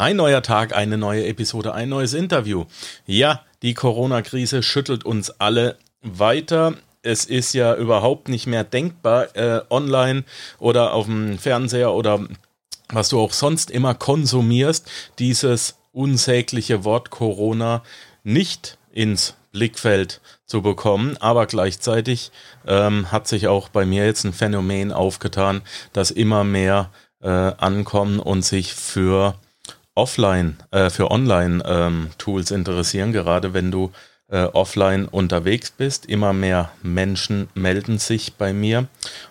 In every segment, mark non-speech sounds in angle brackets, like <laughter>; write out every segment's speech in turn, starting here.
Ein neuer Tag, eine neue Episode, ein neues Interview. Ja, die Corona-Krise schüttelt uns alle weiter. Es ist ja überhaupt nicht mehr denkbar, äh, online oder auf dem Fernseher oder was du auch sonst immer konsumierst, dieses unsägliche Wort Corona nicht ins Blickfeld zu bekommen. Aber gleichzeitig ähm, hat sich auch bei mir jetzt ein Phänomen aufgetan, dass immer mehr äh, ankommen und sich für offline, äh, für Online-Tools ähm, interessieren, gerade wenn du äh, offline unterwegs bist. Immer mehr Menschen melden sich bei mir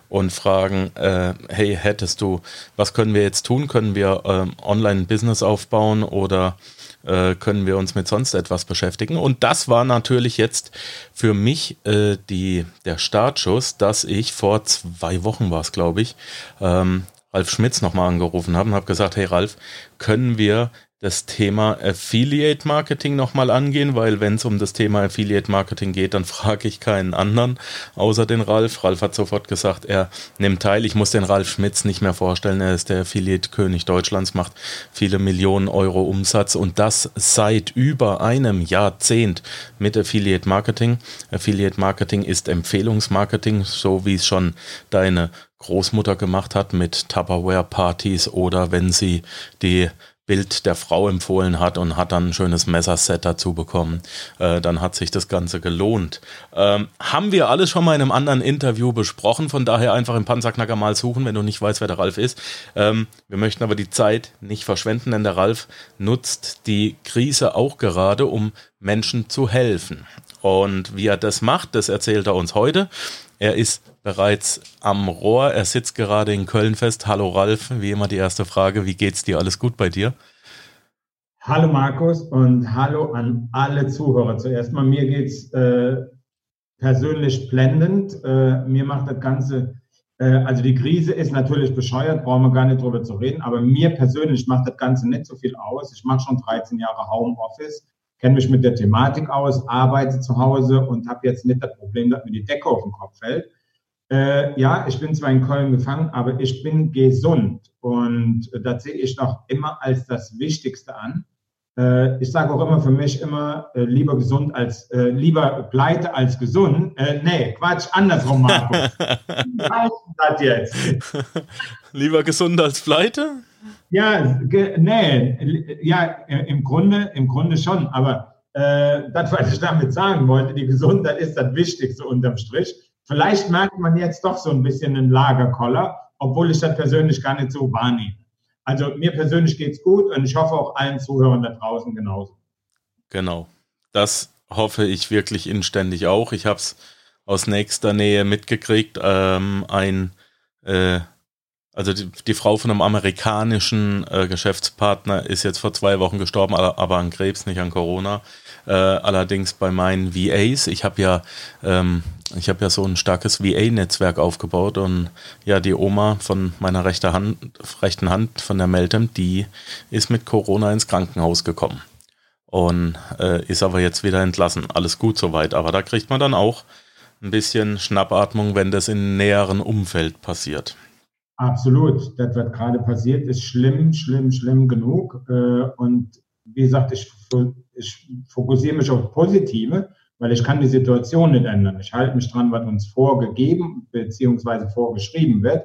und fragen, äh, hey, hättest du, was können wir jetzt tun? Können wir ähm, online ein Business aufbauen oder äh, können wir uns mit sonst etwas beschäftigen? Und das war natürlich jetzt für mich äh, die, der Startschuss, dass ich vor zwei Wochen war es, glaube ich, ähm, Ralf Schmitz nochmal angerufen habe und habe gesagt, hey Ralf, können wir das Thema Affiliate Marketing nochmal angehen, weil wenn es um das Thema Affiliate Marketing geht, dann <laughs> frage ich keinen anderen außer den Ralf. Ralf hat sofort gesagt, er nimmt teil. Ich muss den Ralf Schmitz nicht mehr vorstellen. Er ist der Affiliate-König Deutschlands, macht viele Millionen Euro Umsatz und das seit über einem Jahrzehnt mit Affiliate Marketing. Affiliate Marketing ist Empfehlungsmarketing, so wie es schon deine Großmutter gemacht hat mit Tupperware-Partys oder wenn sie die Bild der Frau empfohlen hat und hat dann ein schönes Messerset dazu bekommen. Äh, dann hat sich das Ganze gelohnt. Ähm, haben wir alles schon mal in einem anderen Interview besprochen, von daher einfach im Panzerknacker mal suchen, wenn du nicht weißt, wer der Ralf ist. Ähm, wir möchten aber die Zeit nicht verschwenden, denn der Ralf nutzt die Krise auch gerade, um Menschen zu helfen. Und wie er das macht, das erzählt er uns heute. Er ist bereits am Rohr. Er sitzt gerade in Köln fest. Hallo Ralf, wie immer die erste Frage. Wie geht's dir? Alles gut bei dir? Hallo Markus und hallo an alle Zuhörer. Zuerst mal, mir geht's äh, persönlich blendend. Äh, mir macht das Ganze, äh, also die Krise ist natürlich bescheuert, brauchen wir gar nicht drüber zu reden, aber mir persönlich macht das Ganze nicht so viel aus. Ich mache schon 13 Jahre Homeoffice kenne mich mit der Thematik aus, arbeite zu Hause und habe jetzt nicht das Problem, dass mir die Decke auf den Kopf fällt. Äh, ja, ich bin zwar in Köln gefangen, aber ich bin gesund und das sehe ich noch immer als das Wichtigste an. Äh, ich sage auch immer für mich immer äh, lieber gesund als äh, lieber pleite als gesund. Äh, nee, Quatsch, andersrum, Markus. <laughs> Was jetzt? lieber gesund als pleite? Ja, nee, ja, im Grunde, im Grunde schon, aber äh, das, was ich damit sagen wollte, die Gesundheit ist das Wichtigste unterm Strich. Vielleicht merkt man jetzt doch so ein bisschen einen Lagerkoller, obwohl ich das persönlich gar nicht so wahrnehme. Also mir persönlich geht es gut und ich hoffe auch allen Zuhörern da draußen genauso. Genau, das hoffe ich wirklich inständig auch. Ich habe es aus nächster Nähe mitgekriegt. Ähm, ein äh, also die, die, Frau von einem amerikanischen äh, Geschäftspartner ist jetzt vor zwei Wochen gestorben, aber an Krebs, nicht an Corona. Äh, allerdings bei meinen VAs, ich habe ja, ähm, ich habe ja so ein starkes VA-Netzwerk aufgebaut und ja, die Oma von meiner rechten Hand, rechten Hand von der Meltem, die ist mit Corona ins Krankenhaus gekommen und äh, ist aber jetzt wieder entlassen. Alles gut soweit, aber da kriegt man dann auch ein bisschen Schnappatmung, wenn das in näheren Umfeld passiert. Absolut. Das, was gerade passiert, ist schlimm, schlimm, schlimm genug. Äh, und wie gesagt, ich, ich fokussiere mich auf Positive, weil ich kann die Situation nicht ändern. Ich halte mich dran, was uns vorgegeben bzw. vorgeschrieben wird.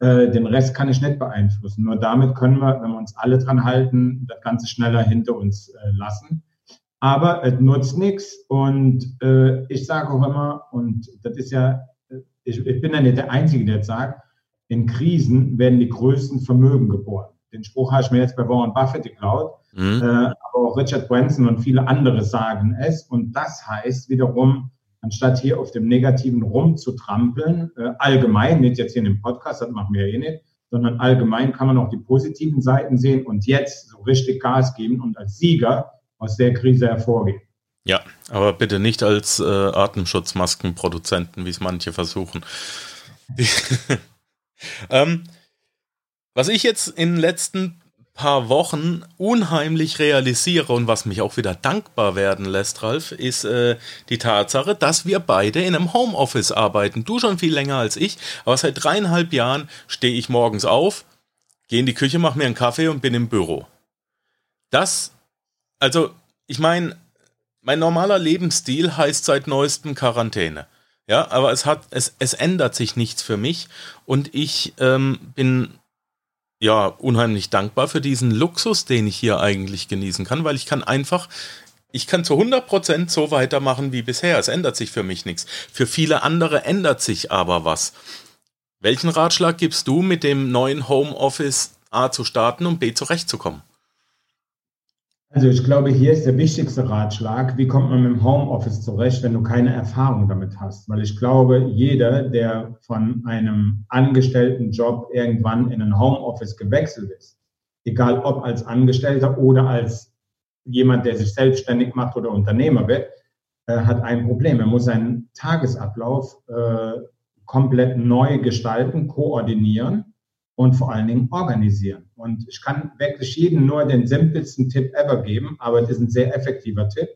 Äh, den Rest kann ich nicht beeinflussen. Nur damit können wir, wenn wir uns alle dran halten, das Ganze schneller hinter uns äh, lassen. Aber es nutzt nichts. Und ich sage auch immer, und das ist ja, ich, bin ja nicht der Einzige, der sagt, in Krisen werden die größten Vermögen geboren. Den Spruch habe ich mir jetzt bei Warren Buffett geklaut, mhm. äh, aber auch Richard Branson und viele andere sagen es. Und das heißt wiederum, anstatt hier auf dem Negativen rumzutrampeln, äh, allgemein, nicht jetzt hier in dem Podcast, das machen wir ja eh nicht, sondern allgemein kann man auch die positiven Seiten sehen und jetzt so richtig Gas geben und als Sieger aus der Krise hervorgehen. Ja, aber bitte nicht als äh, Atemschutzmaskenproduzenten, wie es manche versuchen. <laughs> Ähm, was ich jetzt in den letzten paar Wochen unheimlich realisiere und was mich auch wieder dankbar werden lässt, Ralf, ist äh, die Tatsache, dass wir beide in einem Homeoffice arbeiten. Du schon viel länger als ich, aber seit dreieinhalb Jahren stehe ich morgens auf, gehe in die Küche, mache mir einen Kaffee und bin im Büro. das, also ich meine, mein normaler Lebensstil heißt seit neuestem Quarantäne. Ja, aber es hat, es, es ändert sich nichts für mich und ich ähm, bin ja unheimlich dankbar für diesen Luxus, den ich hier eigentlich genießen kann, weil ich kann einfach, ich kann zu 100% so weitermachen wie bisher. Es ändert sich für mich nichts. Für viele andere ändert sich aber was. Welchen Ratschlag gibst du mit dem neuen Homeoffice A zu starten und B zurechtzukommen? Also ich glaube, hier ist der wichtigste Ratschlag, wie kommt man mit dem Homeoffice zurecht, wenn du keine Erfahrung damit hast? Weil ich glaube, jeder, der von einem angestellten Job irgendwann in ein Homeoffice gewechselt ist, egal ob als Angestellter oder als jemand, der sich selbstständig macht oder Unternehmer wird, äh, hat ein Problem. Er muss seinen Tagesablauf äh, komplett neu gestalten, koordinieren und vor allen Dingen organisieren. Und ich kann wirklich jedem nur den simpelsten Tipp ever geben, aber das ist ein sehr effektiver Tipp.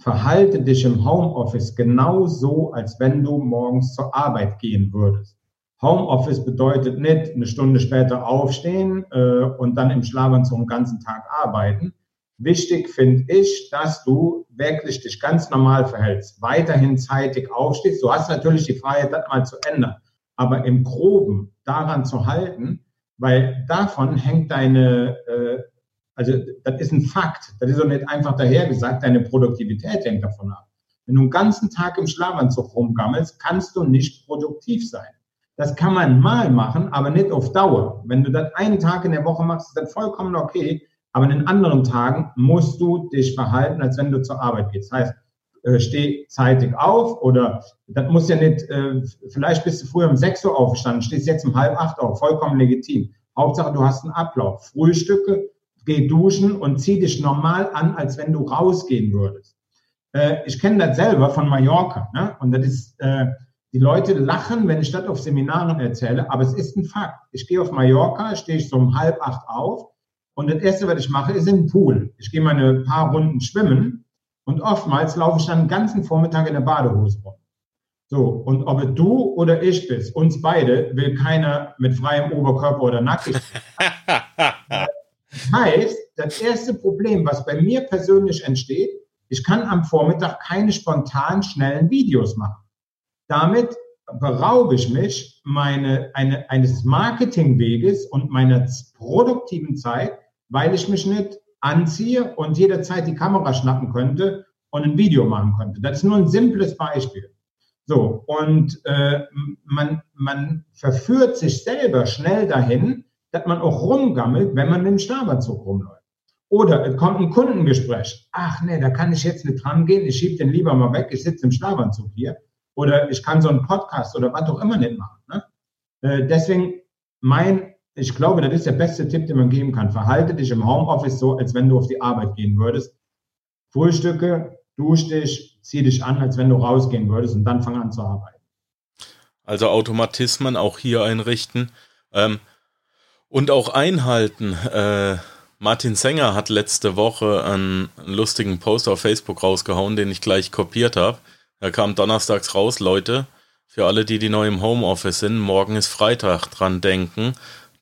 Verhalte dich im Homeoffice genauso, als wenn du morgens zur Arbeit gehen würdest. Homeoffice bedeutet nicht eine Stunde später aufstehen äh, und dann im Schlafanzug den ganzen Tag arbeiten. Wichtig finde ich, dass du wirklich dich ganz normal verhältst, weiterhin zeitig aufstehst. Du hast natürlich die Freiheit, das mal zu ändern aber im Groben daran zu halten, weil davon hängt deine, äh, also das ist ein Fakt, das ist doch nicht einfach dahergesagt, deine Produktivität hängt davon ab. Wenn du einen ganzen Tag im Schlafanzug rumgammelst, kannst du nicht produktiv sein. Das kann man mal machen, aber nicht auf Dauer. Wenn du das einen Tag in der Woche machst, ist das vollkommen okay. Aber in den anderen Tagen musst du dich verhalten, als wenn du zur Arbeit gehst. Das heißt, äh, steh zeitig auf oder das muss ja nicht, äh, vielleicht bist du früher um 6 Uhr aufgestanden, stehst jetzt um halb acht auf, vollkommen legitim. Hauptsache, du hast einen Ablauf. Frühstücke, geh duschen und zieh dich normal an, als wenn du rausgehen würdest. Äh, ich kenne das selber von Mallorca. Ne? Und das ist, äh, die Leute lachen, wenn ich das auf Seminaren erzähle, aber es ist ein Fakt. Ich gehe auf Mallorca, stehe ich so um halb acht auf und das Erste, was ich mache, ist im Pool. Ich gehe meine paar Runden schwimmen und oftmals laufe ich dann den ganzen Vormittag in der Badehose rum. So, und ob du oder ich bist, uns beide will keiner mit freiem Oberkörper oder nackig. das <laughs> heißt, das erste Problem, was bei mir persönlich entsteht, ich kann am Vormittag keine spontan schnellen Videos machen. Damit beraube ich mich meine, eine, eines Marketingweges und meiner produktiven Zeit, weil ich mich nicht anziehe und jederzeit die Kamera schnappen könnte und ein Video machen könnte. Das ist nur ein simples Beispiel. So, und äh, man, man verführt sich selber schnell dahin, dass man auch rumgammelt, wenn man dem Schlafanzug rumläuft. Oder es kommt ein Kundengespräch. Ach nee, da kann ich jetzt nicht dran gehen, ich schiebe den lieber mal weg, ich sitze im Schlafanzug hier. Oder ich kann so einen Podcast oder was auch immer nicht machen. Ne? Äh, deswegen mein ich glaube, das ist der beste Tipp, den man geben kann. Verhalte dich im Homeoffice so, als wenn du auf die Arbeit gehen würdest. Frühstücke, dusch dich, zieh dich an, als wenn du rausgehen würdest und dann fang an zu arbeiten. Also Automatismen auch hier einrichten ähm, und auch einhalten. Äh, Martin Sänger hat letzte Woche einen, lustigen Post auf Facebook rausgehauen, den ich gleich kopiert habe. Er kam donnerstags raus, Leute. Für alle, die die neu im Homeoffice sind, morgen ist Freitag, dran denken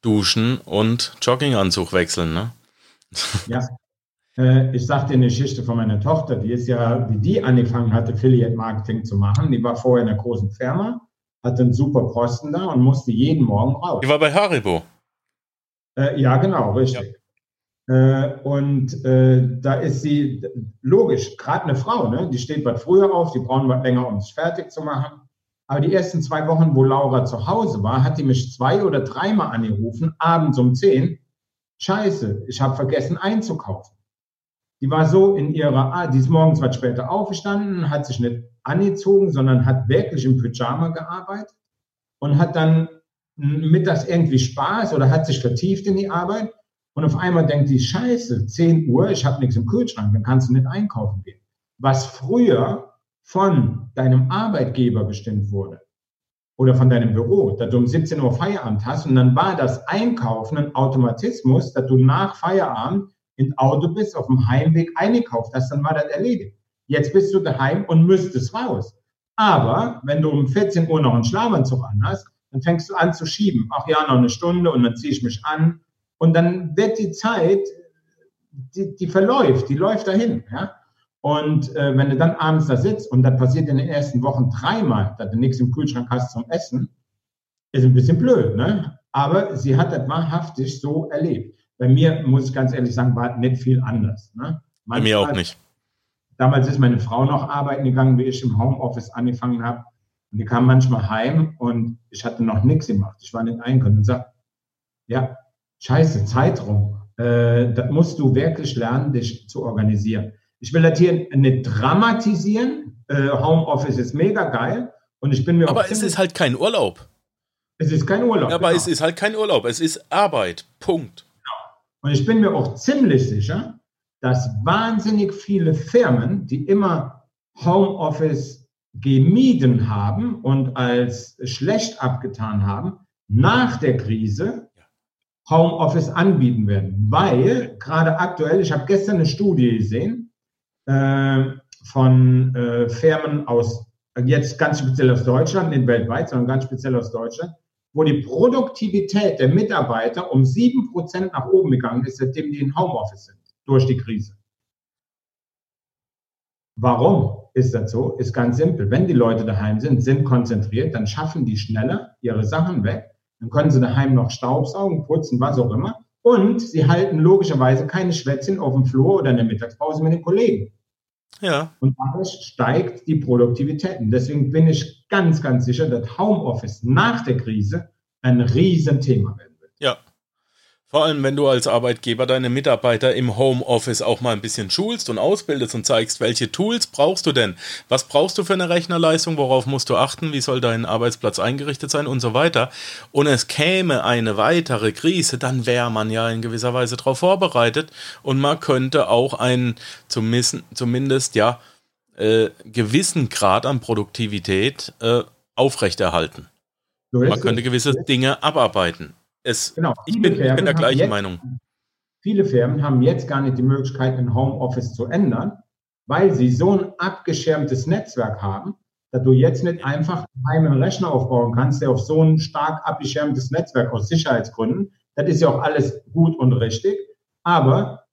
duschen und Jogginganzug wechseln, ne? Ja. Äh, ich sag dir eine Geschichte von meiner Tochter, die ist ja, wie die angefangen hat, Affiliate Marketing zu machen. Die war vorher in einer großen Firma, hatte einen super Posten da und musste jeden Morgen raus. Die war bei Haribo. Äh, ja, genau, richtig. Ja. Äh, und äh, da ist sie, logisch, gerade eine Frau, ne? die steht was früher auf, die brauchen was länger, um sich fertig zu machen. Aber die ersten zwei Wochen, wo Laura zu Hause war, hat die mich zwei oder dreimal angerufen, abends um zehn. Scheiße, ich habe vergessen einzukaufen. Die war so in ihrer, ah, die ist morgens was später aufgestanden, hat sich nicht angezogen, sondern hat wirklich im Pyjama gearbeitet und hat dann mittags irgendwie Spaß oder hat sich vertieft in die Arbeit. Und auf einmal denkt die, scheiße, 10 Uhr, ich habe nichts im Kühlschrank, dann kannst du nicht einkaufen gehen. Was früher von deinem Arbeitgeber bestimmt wurde oder von deinem Büro, dass du um 17 Uhr Feierabend hast und dann war das Einkaufen ein Automatismus, dass du nach Feierabend ins Auto bist, auf dem Heimweg eingekauft hast, dann war das erledigt. Jetzt bist du daheim und müsstest raus. Aber wenn du um 14 Uhr noch einen Schlafanzug anhast, dann fängst du an zu schieben. Ach ja, noch eine Stunde und dann ziehe ich mich an. Und dann wird die Zeit die, die verläuft, die läuft dahin. Ja? Und äh, wenn du dann abends da sitzt und das passiert in den ersten Wochen dreimal, dass du nichts im Kühlschrank hast zum Essen, ist ein bisschen blöd, ne? Aber sie hat das wahrhaftig so erlebt. Bei mir, muss ich ganz ehrlich sagen, war nicht viel anders. Ne? Bei mir auch nicht. Damals ist meine Frau noch arbeiten gegangen, wie ich im Homeoffice angefangen habe. Und die kam manchmal heim und ich hatte noch nichts gemacht. Ich war nicht einkaufen und sagte, ja, scheiße, Zeit rum. Äh, das musst du wirklich lernen, dich zu organisieren. Ich will das hier nicht dramatisieren. Äh, Homeoffice ist mega geil. Und ich bin mir Aber es ist halt kein Urlaub. Es ist kein Urlaub. Aber genau. es ist halt kein Urlaub. Es ist Arbeit. Punkt. Genau. Und ich bin mir auch ziemlich sicher, dass wahnsinnig viele Firmen, die immer Homeoffice gemieden haben und als schlecht abgetan haben, nach der Krise Homeoffice anbieten werden. Weil gerade aktuell, ich habe gestern eine Studie gesehen von äh, Firmen aus, jetzt ganz speziell aus Deutschland, nicht weltweit, sondern ganz speziell aus Deutschland, wo die Produktivität der Mitarbeiter um sieben Prozent nach oben gegangen ist, seitdem die in Homeoffice sind, durch die Krise. Warum ist das so? Ist ganz simpel. Wenn die Leute daheim sind, sind konzentriert, dann schaffen die schneller ihre Sachen weg. Dann können sie daheim noch Staubsaugen, putzen, was auch immer. Und sie halten logischerweise keine Schwätzchen auf dem Flur oder in der Mittagspause mit den Kollegen. Ja. Und dadurch steigt die Produktivität. Und deswegen bin ich ganz, ganz sicher, dass Homeoffice nach der Krise ein Riesenthema wird. Vor allem, wenn du als Arbeitgeber deine Mitarbeiter im Homeoffice auch mal ein bisschen schulst und ausbildest und zeigst, welche Tools brauchst du denn? Was brauchst du für eine Rechnerleistung? Worauf musst du achten? Wie soll dein Arbeitsplatz eingerichtet sein und so weiter? Und es käme eine weitere Krise, dann wäre man ja in gewisser Weise darauf vorbereitet und man könnte auch einen zumindest, zumindest ja, äh, gewissen Grad an Produktivität äh, aufrechterhalten. So man könnte gewisse Dinge abarbeiten. Es, genau, ich, bin, ich bin der gleichen jetzt, Meinung. Viele Firmen haben jetzt gar nicht die Möglichkeit, ein Homeoffice zu ändern, weil sie so ein abgeschirmtes Netzwerk haben, dass du jetzt nicht einfach einen Rechner aufbauen kannst, der auf so ein stark abgeschirmtes Netzwerk aus Sicherheitsgründen. Das ist ja auch alles gut und richtig. Aber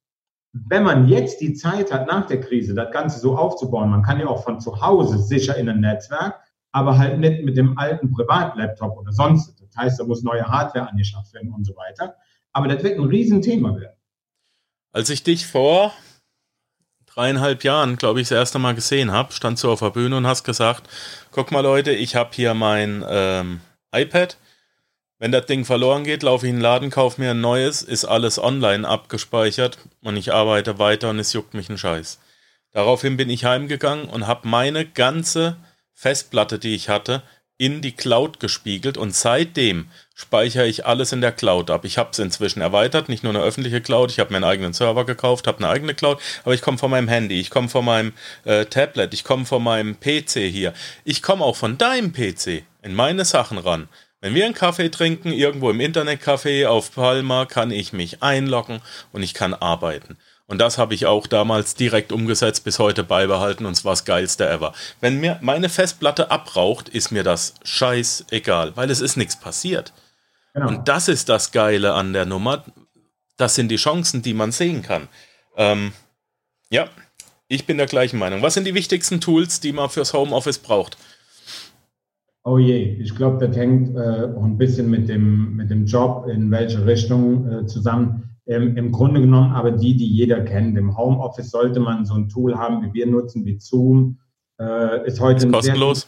wenn man jetzt die Zeit hat, nach der Krise das Ganze so aufzubauen, man kann ja auch von zu Hause sicher in ein Netzwerk, aber halt nicht mit dem alten Privatlaptop oder sonst. Das heißt, da muss neue Hardware angeschafft werden und so weiter. Aber das wird ein Riesenthema werden. Als ich dich vor dreieinhalb Jahren, glaube ich, das erste Mal gesehen habe, standst du auf der Bühne und hast gesagt, guck mal Leute, ich habe hier mein ähm, iPad. Wenn das Ding verloren geht, laufe ich in den Laden, kaufe mir ein neues, ist alles online abgespeichert und ich arbeite weiter und es juckt mich ein Scheiß. Daraufhin bin ich heimgegangen und habe meine ganze Festplatte, die ich hatte, in die Cloud gespiegelt und seitdem speichere ich alles in der Cloud ab. Ich habe es inzwischen erweitert, nicht nur eine öffentliche Cloud, ich habe mir einen eigenen Server gekauft, habe eine eigene Cloud, aber ich komme von meinem Handy, ich komme von meinem äh, Tablet, ich komme von meinem PC hier. Ich komme auch von deinem PC in meine Sachen ran. Wenn wir einen Kaffee trinken, irgendwo im Internetcafé auf Palma, kann ich mich einloggen und ich kann arbeiten. Und das habe ich auch damals direkt umgesetzt, bis heute beibehalten und es war das geilste ever. Wenn mir meine Festplatte abraucht, ist mir das scheißegal, weil es ist nichts passiert. Genau. Und das ist das Geile an der Nummer. Das sind die Chancen, die man sehen kann. Ähm, ja, ich bin der gleichen Meinung. Was sind die wichtigsten Tools, die man fürs Homeoffice braucht? Oh je, ich glaube, das hängt äh, auch ein bisschen mit dem, mit dem Job, in welche Richtung äh, zusammen ähm, im Grunde genommen aber die, die jeder kennt. Im Homeoffice sollte man so ein Tool haben, wie wir nutzen, wie Zoom. Äh, ist heute ist ein kostenlos.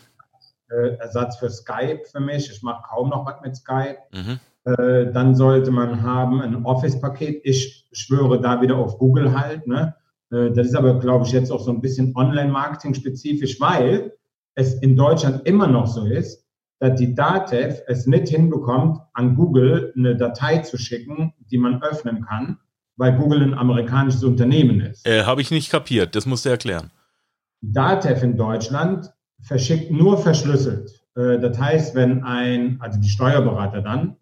Sehr, äh, Ersatz für Skype für mich. Ich mache kaum noch was mit Skype. Mhm. Äh, dann sollte man haben ein Office-Paket. Ich schwöre da wieder auf Google halt. Ne? Äh, das ist aber, glaube ich, jetzt auch so ein bisschen Online-Marketing-spezifisch, weil es in Deutschland immer noch so ist, dass die DATEV es nicht hinbekommt, an Google eine Datei zu schicken, die man öffnen kann, weil Google ein amerikanisches Unternehmen ist. Äh, Habe ich nicht kapiert, das musst du erklären. DATEV in Deutschland verschickt nur verschlüsselt. Äh, das heißt, wenn ein, also die Steuerberater dann,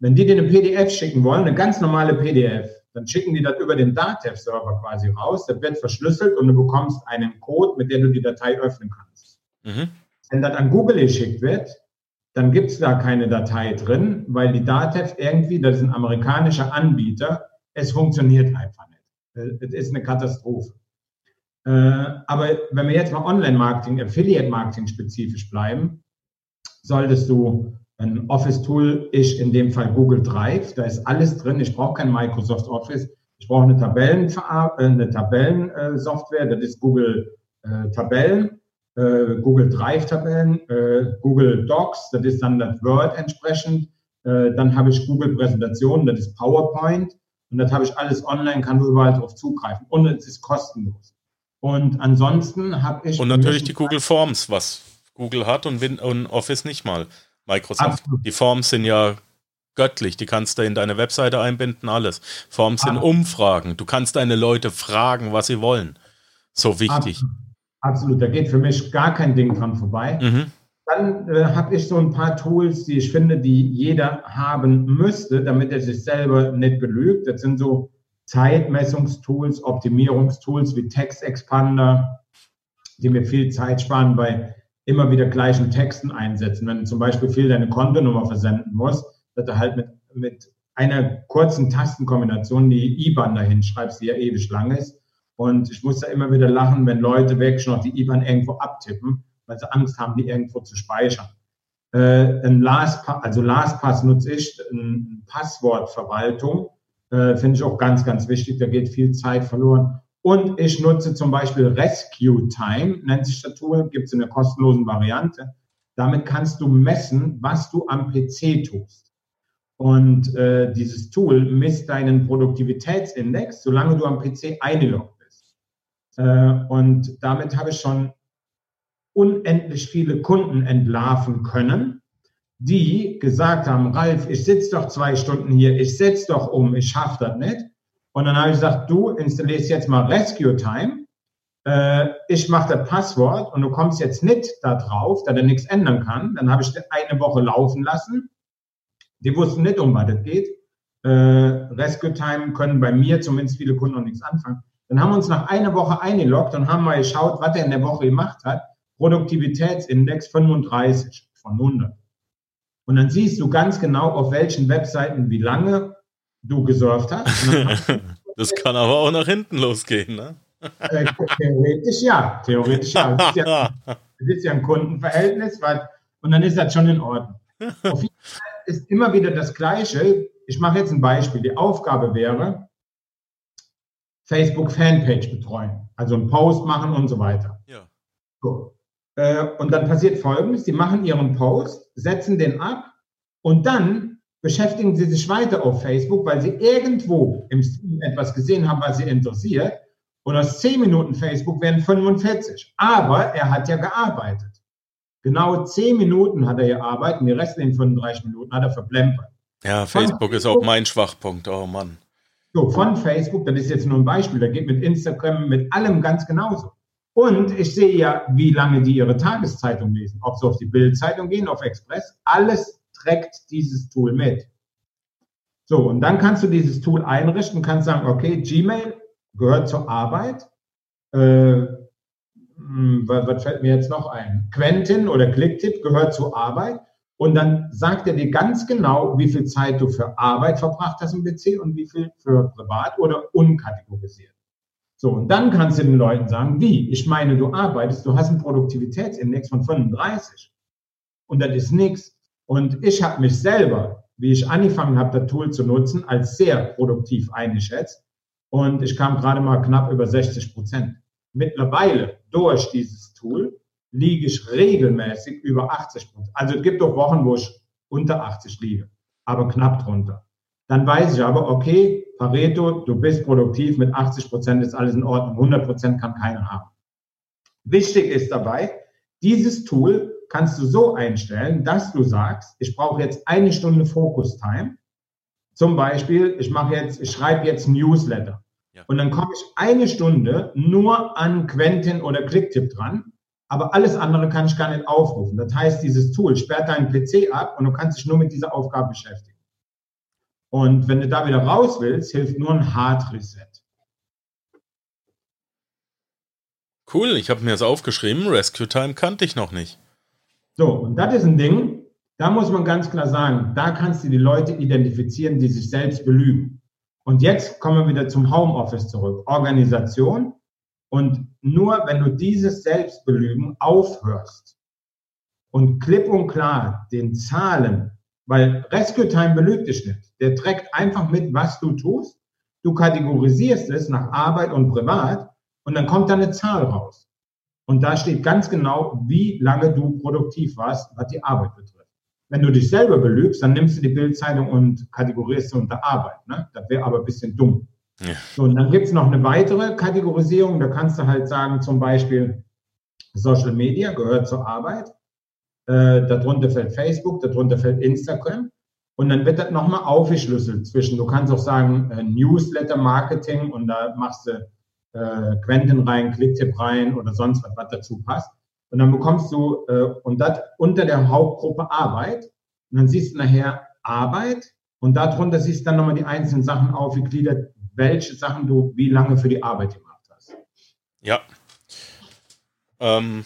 wenn die dir eine PDF schicken wollen, eine ganz normale PDF, dann schicken die das über den DATEV-Server quasi raus, das wird verschlüsselt und du bekommst einen Code, mit dem du die Datei öffnen kannst. Mhm. Wenn das an Google geschickt wird, dann gibt es da keine Datei drin, weil die Datev irgendwie, das ist ein amerikanischer Anbieter, es funktioniert einfach nicht. Es ist eine Katastrophe. Äh, aber wenn wir jetzt mal Online-Marketing, Affiliate-Marketing spezifisch bleiben, solltest du ein Office-Tool, ich in dem Fall Google Drive, da ist alles drin. Ich brauche kein Microsoft Office. Ich brauche eine Tabellen, äh, eine Tabellensoftware, das ist Google äh, Tabellen, äh, Google Drive Tabellen, äh, Google Docs, das ist dann das Word entsprechend. Äh, dann habe ich Google Präsentationen, das ist PowerPoint. Und das habe ich alles online, kann du überall drauf zugreifen. Und es ist kostenlos. Und ansonsten habe ich. Und natürlich die Google Forms, was Google hat und, Win und Office nicht mal. Microsoft. Absolut. Die Forms sind ja göttlich. Die kannst du in deine Webseite einbinden, alles. Forms sind Absolut. Umfragen. Du kannst deine Leute fragen, was sie wollen. So wichtig. Absolut. Absolut. Da geht für mich gar kein Ding dran vorbei. Mhm. Dann äh, habe ich so ein paar Tools, die ich finde, die jeder haben müsste, damit er sich selber nicht belügt. Das sind so Zeitmessungstools, Optimierungstools wie Text Expander, die mir viel Zeit sparen bei immer wieder gleichen Texten einsetzen. Wenn du zum Beispiel viel deine Kontonummer versenden musst, dass du halt mit, mit einer kurzen Tastenkombination die IBAN dahin schreibst, die ja ewig lang ist. Und ich muss da immer wieder lachen, wenn Leute weg noch die IBAN irgendwo abtippen, weil sie Angst haben, die irgendwo zu speichern. Äh, ein LastPass, also LastPass nutze ich, eine Passwortverwaltung äh, finde ich auch ganz, ganz wichtig. Da geht viel Zeit verloren. Und ich nutze zum Beispiel Rescue Time, nennt sich das Tool, gibt es in der kostenlosen Variante. Damit kannst du messen, was du am PC tust. Und äh, dieses Tool misst deinen Produktivitätsindex, solange du am PC. Äh, und damit habe ich schon unendlich viele Kunden entlarven können, die gesagt haben, Ralf, ich sitze doch zwei Stunden hier, ich setze doch um, ich schaffe das nicht. Und dann habe ich gesagt, du installierst jetzt mal Rescue Time. Äh, ich mache das Passwort und du kommst jetzt nicht da drauf, da der nichts ändern kann. Dann habe ich eine Woche laufen lassen. Die wussten nicht, um was das geht. Äh, Rescue Time können bei mir zumindest viele Kunden noch nichts anfangen. Dann haben wir uns nach einer Woche eingeloggt und haben mal geschaut, was er in der Woche gemacht hat. Produktivitätsindex 35 von 100. Und dann siehst du ganz genau, auf welchen Webseiten wie lange du gesurft hast. <laughs> das kann aber auch nach hinten losgehen, ne? Äh, theoretisch ja, theoretisch ja. Das ist ja, <laughs> das ist ja ein Kundenverhältnis, weil, und dann ist das schon in Ordnung. Auf jeden Fall ist immer wieder das Gleiche. Ich mache jetzt ein Beispiel. Die Aufgabe wäre, Facebook Fanpage betreuen, also einen Post machen und so weiter. Ja. So. Äh, und dann passiert Folgendes, sie machen ihren Post, setzen den ab und dann beschäftigen sie sich weiter auf Facebook, weil sie irgendwo im Stream etwas gesehen haben, was sie interessiert. Und aus 10 Minuten Facebook werden 45. Aber er hat ja gearbeitet. Genau 10 Minuten hat er gearbeitet und die restlichen 35 Minuten hat er verplempert. Ja, Facebook, Facebook ist auch mein Schwachpunkt. Oh Mann. So, von Facebook, das ist jetzt nur ein Beispiel, da geht mit Instagram, mit allem ganz genauso. Und ich sehe ja, wie lange die ihre Tageszeitung lesen. Ob sie auf die Bildzeitung gehen, auf Express. Alles trägt dieses Tool mit. So, und dann kannst du dieses Tool einrichten, kannst sagen, okay, Gmail gehört zur Arbeit. Äh, hm, was fällt mir jetzt noch ein? Quentin oder Clicktip gehört zur Arbeit. Und dann sagt er dir ganz genau, wie viel Zeit du für Arbeit verbracht hast im PC und wie viel für privat oder unkategorisiert. So, und dann kannst du den Leuten sagen, wie? Ich meine, du arbeitest, du hast einen Produktivitätsindex von 35. Und das ist nichts. Und ich habe mich selber, wie ich angefangen habe, das Tool zu nutzen, als sehr produktiv eingeschätzt. Und ich kam gerade mal knapp über 60 Prozent. Mittlerweile durch dieses Tool liege ich regelmäßig über 80 Prozent. Also es gibt auch Wochen, wo ich unter 80 liege, aber knapp drunter. Dann weiß ich aber, okay, Pareto, du bist produktiv, mit 80 Prozent ist alles in Ordnung, 100 Prozent kann keiner haben. Wichtig ist dabei, dieses Tool kannst du so einstellen, dass du sagst, ich brauche jetzt eine Stunde Focus Time. Zum Beispiel, ich mache jetzt, ich schreibe jetzt Newsletter. Ja. Und dann komme ich eine Stunde nur an Quentin oder Clicktip dran, aber alles andere kann ich gar nicht aufrufen. Das heißt, dieses Tool sperrt deinen PC ab und du kannst dich nur mit dieser Aufgabe beschäftigen. Und wenn du da wieder raus willst, hilft nur ein Hard Reset. Cool, ich habe mir das aufgeschrieben. Rescue Time kannte ich noch nicht. So, und das ist ein Ding, da muss man ganz klar sagen, da kannst du die Leute identifizieren, die sich selbst belügen. Und jetzt kommen wir wieder zum Homeoffice zurück. Organisation. Und nur wenn du dieses Selbstbelügen aufhörst und klipp und klar den Zahlen, weil Rescue Time belügt dich nicht. Der trägt einfach mit, was du tust. Du kategorisierst es nach Arbeit und Privat und dann kommt da eine Zahl raus. Und da steht ganz genau, wie lange du produktiv warst, was die Arbeit betrifft. Wenn du dich selber belügst, dann nimmst du die Bildzeitung und kategorisierst sie unter Arbeit. Ne? Das wäre aber ein bisschen dumm. Ja. So, und dann gibt es noch eine weitere Kategorisierung. Da kannst du halt sagen, zum Beispiel Social Media gehört zur Arbeit. Äh, darunter fällt Facebook, darunter fällt Instagram. Und dann wird das nochmal aufgeschlüsselt zwischen, du kannst auch sagen, äh, Newsletter-Marketing und da machst du äh, Quentin rein, Clicktip rein oder sonst was, was dazu passt. Und dann bekommst du, äh, und das unter der Hauptgruppe Arbeit. Und dann siehst du nachher Arbeit und darunter siehst du dann nochmal die einzelnen Sachen aufgegliedert, welche Sachen du wie lange für die Arbeit gemacht hast. Ja. Ähm,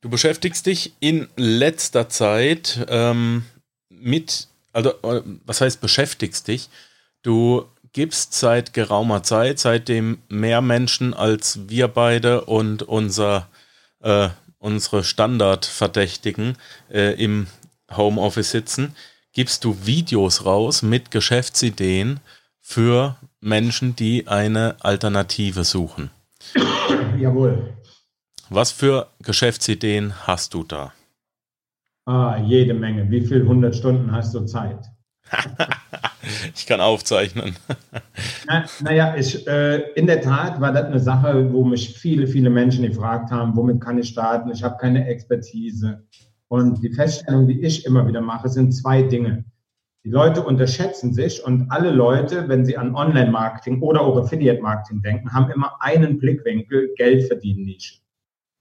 du beschäftigst dich in letzter Zeit ähm, mit, also äh, was heißt beschäftigst dich? Du gibst seit geraumer Zeit, seitdem mehr Menschen als wir beide und unser, äh, unsere Standardverdächtigen äh, im Homeoffice sitzen, gibst du Videos raus mit Geschäftsideen für Menschen, die eine Alternative suchen. Jawohl. Was für Geschäftsideen hast du da? Ah, jede Menge. Wie viele 100 Stunden hast du Zeit? <laughs> ich kann aufzeichnen. Na, naja, ich, äh, in der Tat war das eine Sache, wo mich viele, viele Menschen gefragt haben, womit kann ich starten? Ich habe keine Expertise. Und die Feststellung, die ich immer wieder mache, sind zwei Dinge. Die Leute unterschätzen sich und alle Leute, wenn sie an Online-Marketing oder auch Affiliate-Marketing denken, haben immer einen Blickwinkel, Geld verdienen Nische.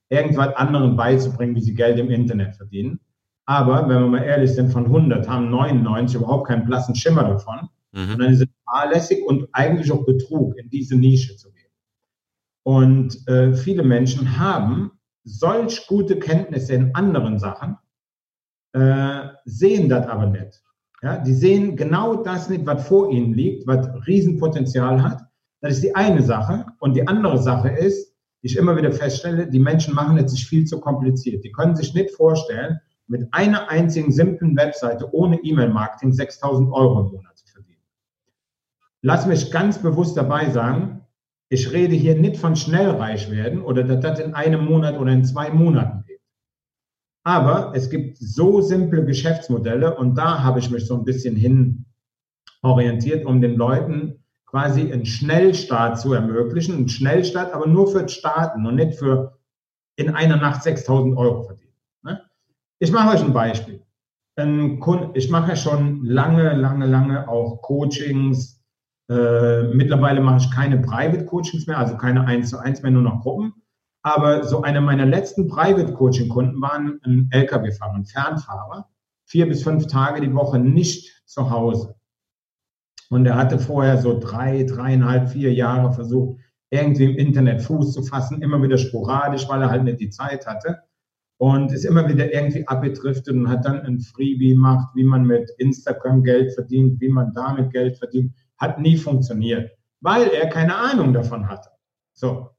Irgendwas anderen beizubringen, wie sie Geld im Internet verdienen. Aber wenn wir mal ehrlich sind, von 100 haben 99 überhaupt keinen blassen Schimmer davon. Mhm. Und dann ist es fahrlässig und eigentlich auch Betrug, in diese Nische zu gehen. Und äh, viele Menschen haben solch gute Kenntnisse in anderen Sachen, äh, sehen das aber nicht. Ja, die sehen genau das nicht, was vor ihnen liegt, was Riesenpotenzial hat. Das ist die eine Sache. Und die andere Sache ist, die ich immer wieder feststelle, die Menschen machen es sich viel zu kompliziert. Die können sich nicht vorstellen, mit einer einzigen simplen Webseite ohne E-Mail-Marketing 6000 Euro im Monat zu verdienen. Lass mich ganz bewusst dabei sagen, ich rede hier nicht von schnell reich werden oder dass das in einem Monat oder in zwei Monaten. Aber es gibt so simple Geschäftsmodelle und da habe ich mich so ein bisschen hin orientiert, um den Leuten quasi einen Schnellstart zu ermöglichen. Einen Schnellstart, aber nur für Starten und nicht für in einer Nacht 6000 Euro verdienen. Ich mache euch ein Beispiel. Ich mache schon lange, lange, lange auch Coachings. Äh, mittlerweile mache ich keine Private Coachings mehr, also keine 1 zu 1 mehr, nur noch Gruppen. Aber so eine meiner letzten Private Coaching Kunden waren ein LKW-Fahrer, ein Fernfahrer, vier bis fünf Tage die Woche nicht zu Hause. Und er hatte vorher so drei, dreieinhalb, vier Jahre versucht, irgendwie im Internet Fuß zu fassen, immer wieder sporadisch, weil er halt nicht die Zeit hatte und ist immer wieder irgendwie abgedriftet und hat dann ein Freebie gemacht, wie man mit Instagram Geld verdient, wie man damit Geld verdient. Hat nie funktioniert, weil er keine Ahnung davon hatte. So.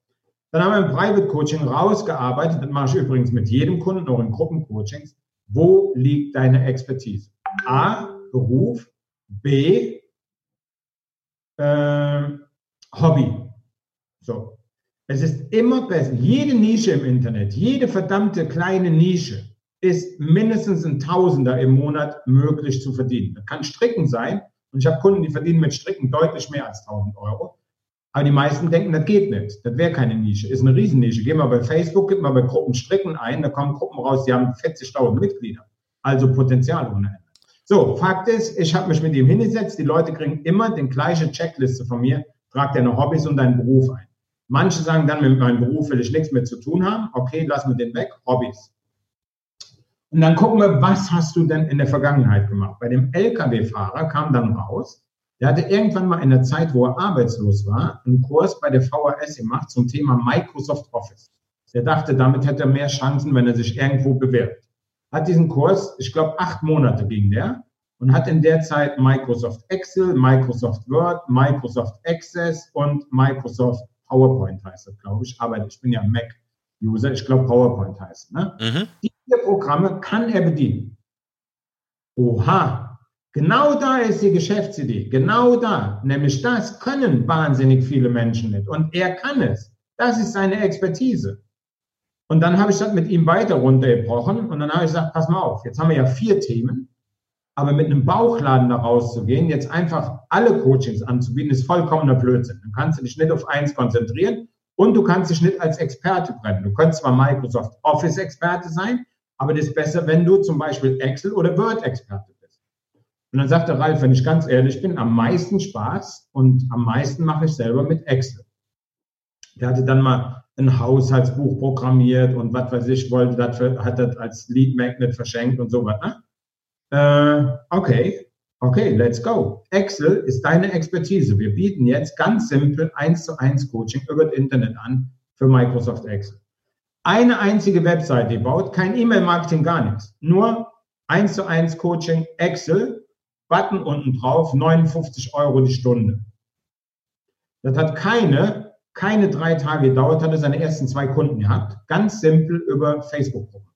Dann haben wir im Private Coaching rausgearbeitet, das mache ich übrigens mit jedem Kunden, auch in Gruppencoachings. Wo liegt deine Expertise? A, Beruf, B, äh, Hobby. So. Es ist immer besser. Jede Nische im Internet, jede verdammte kleine Nische ist mindestens ein Tausender im Monat möglich zu verdienen. Das kann Stricken sein. Und ich habe Kunden, die verdienen mit Stricken deutlich mehr als 1000 Euro. Aber die meisten denken, das geht nicht. Das wäre keine Nische. Ist eine Riesennische. Gehen wir bei Facebook, gib mal bei Gruppen Stricken ein, da kommen Gruppen raus, die haben 40.000 Mitglieder. Also Potenzial ohne Ende. So, Fakt ist, ich habe mich mit ihm hingesetzt. Die Leute kriegen immer die gleiche Checkliste von mir. Trag deine Hobbys und deinen Beruf ein. Manche sagen dann, mit meinem Beruf will ich nichts mehr zu tun haben. Okay, lassen wir den weg. Hobbys. Und dann gucken wir, was hast du denn in der Vergangenheit gemacht? Bei dem Lkw-Fahrer kam dann raus, der hatte irgendwann mal in der Zeit, wo er arbeitslos war, einen Kurs bei der VHS gemacht zum Thema Microsoft Office. Der dachte, damit hätte er mehr Chancen, wenn er sich irgendwo bewirbt. Hat diesen Kurs, ich glaube, acht Monate ging der, und hat in der Zeit Microsoft Excel, Microsoft Word, Microsoft Access und Microsoft PowerPoint heißt das, glaube ich. Aber ich bin ja Mac-User, ich glaube PowerPoint heißt. Ne? Mhm. Die vier Programme kann er bedienen. Oha, genau da ist die Geschäftsidee, genau da. Nämlich das können wahnsinnig viele Menschen nicht. Und er kann es. Das ist seine Expertise. Und dann habe ich das mit ihm weiter runtergebrochen und dann habe ich gesagt, pass mal auf, jetzt haben wir ja vier Themen, aber mit einem Bauchladen da rauszugehen, jetzt einfach alle Coachings anzubieten, ist vollkommener Blödsinn. Dann kannst du dich nicht auf eins konzentrieren und du kannst dich nicht als Experte brennen. Du könntest zwar Microsoft Office Experte sein, aber das ist besser, wenn du zum Beispiel Excel oder Word Experte. Und dann sagte Ralf, wenn ich ganz ehrlich bin, am meisten Spaß und am meisten mache ich selber mit Excel. Der hatte dann mal ein Haushaltsbuch programmiert und was weiß ich, wollte das, hat das als Lead Magnet verschenkt und so was. Ne? Äh, okay, okay, let's go. Excel ist deine Expertise. Wir bieten jetzt ganz simpel 1 zu 1 Coaching über das Internet an für Microsoft Excel. Eine einzige Webseite baut, kein E-Mail-Marketing, gar nichts. Nur 1 zu 1 Coaching Excel, Button unten drauf, 59 Euro die Stunde. Das hat keine, keine drei Tage gedauert, hat er seine ersten zwei Kunden gehabt. Ganz simpel über Facebook-Gruppen.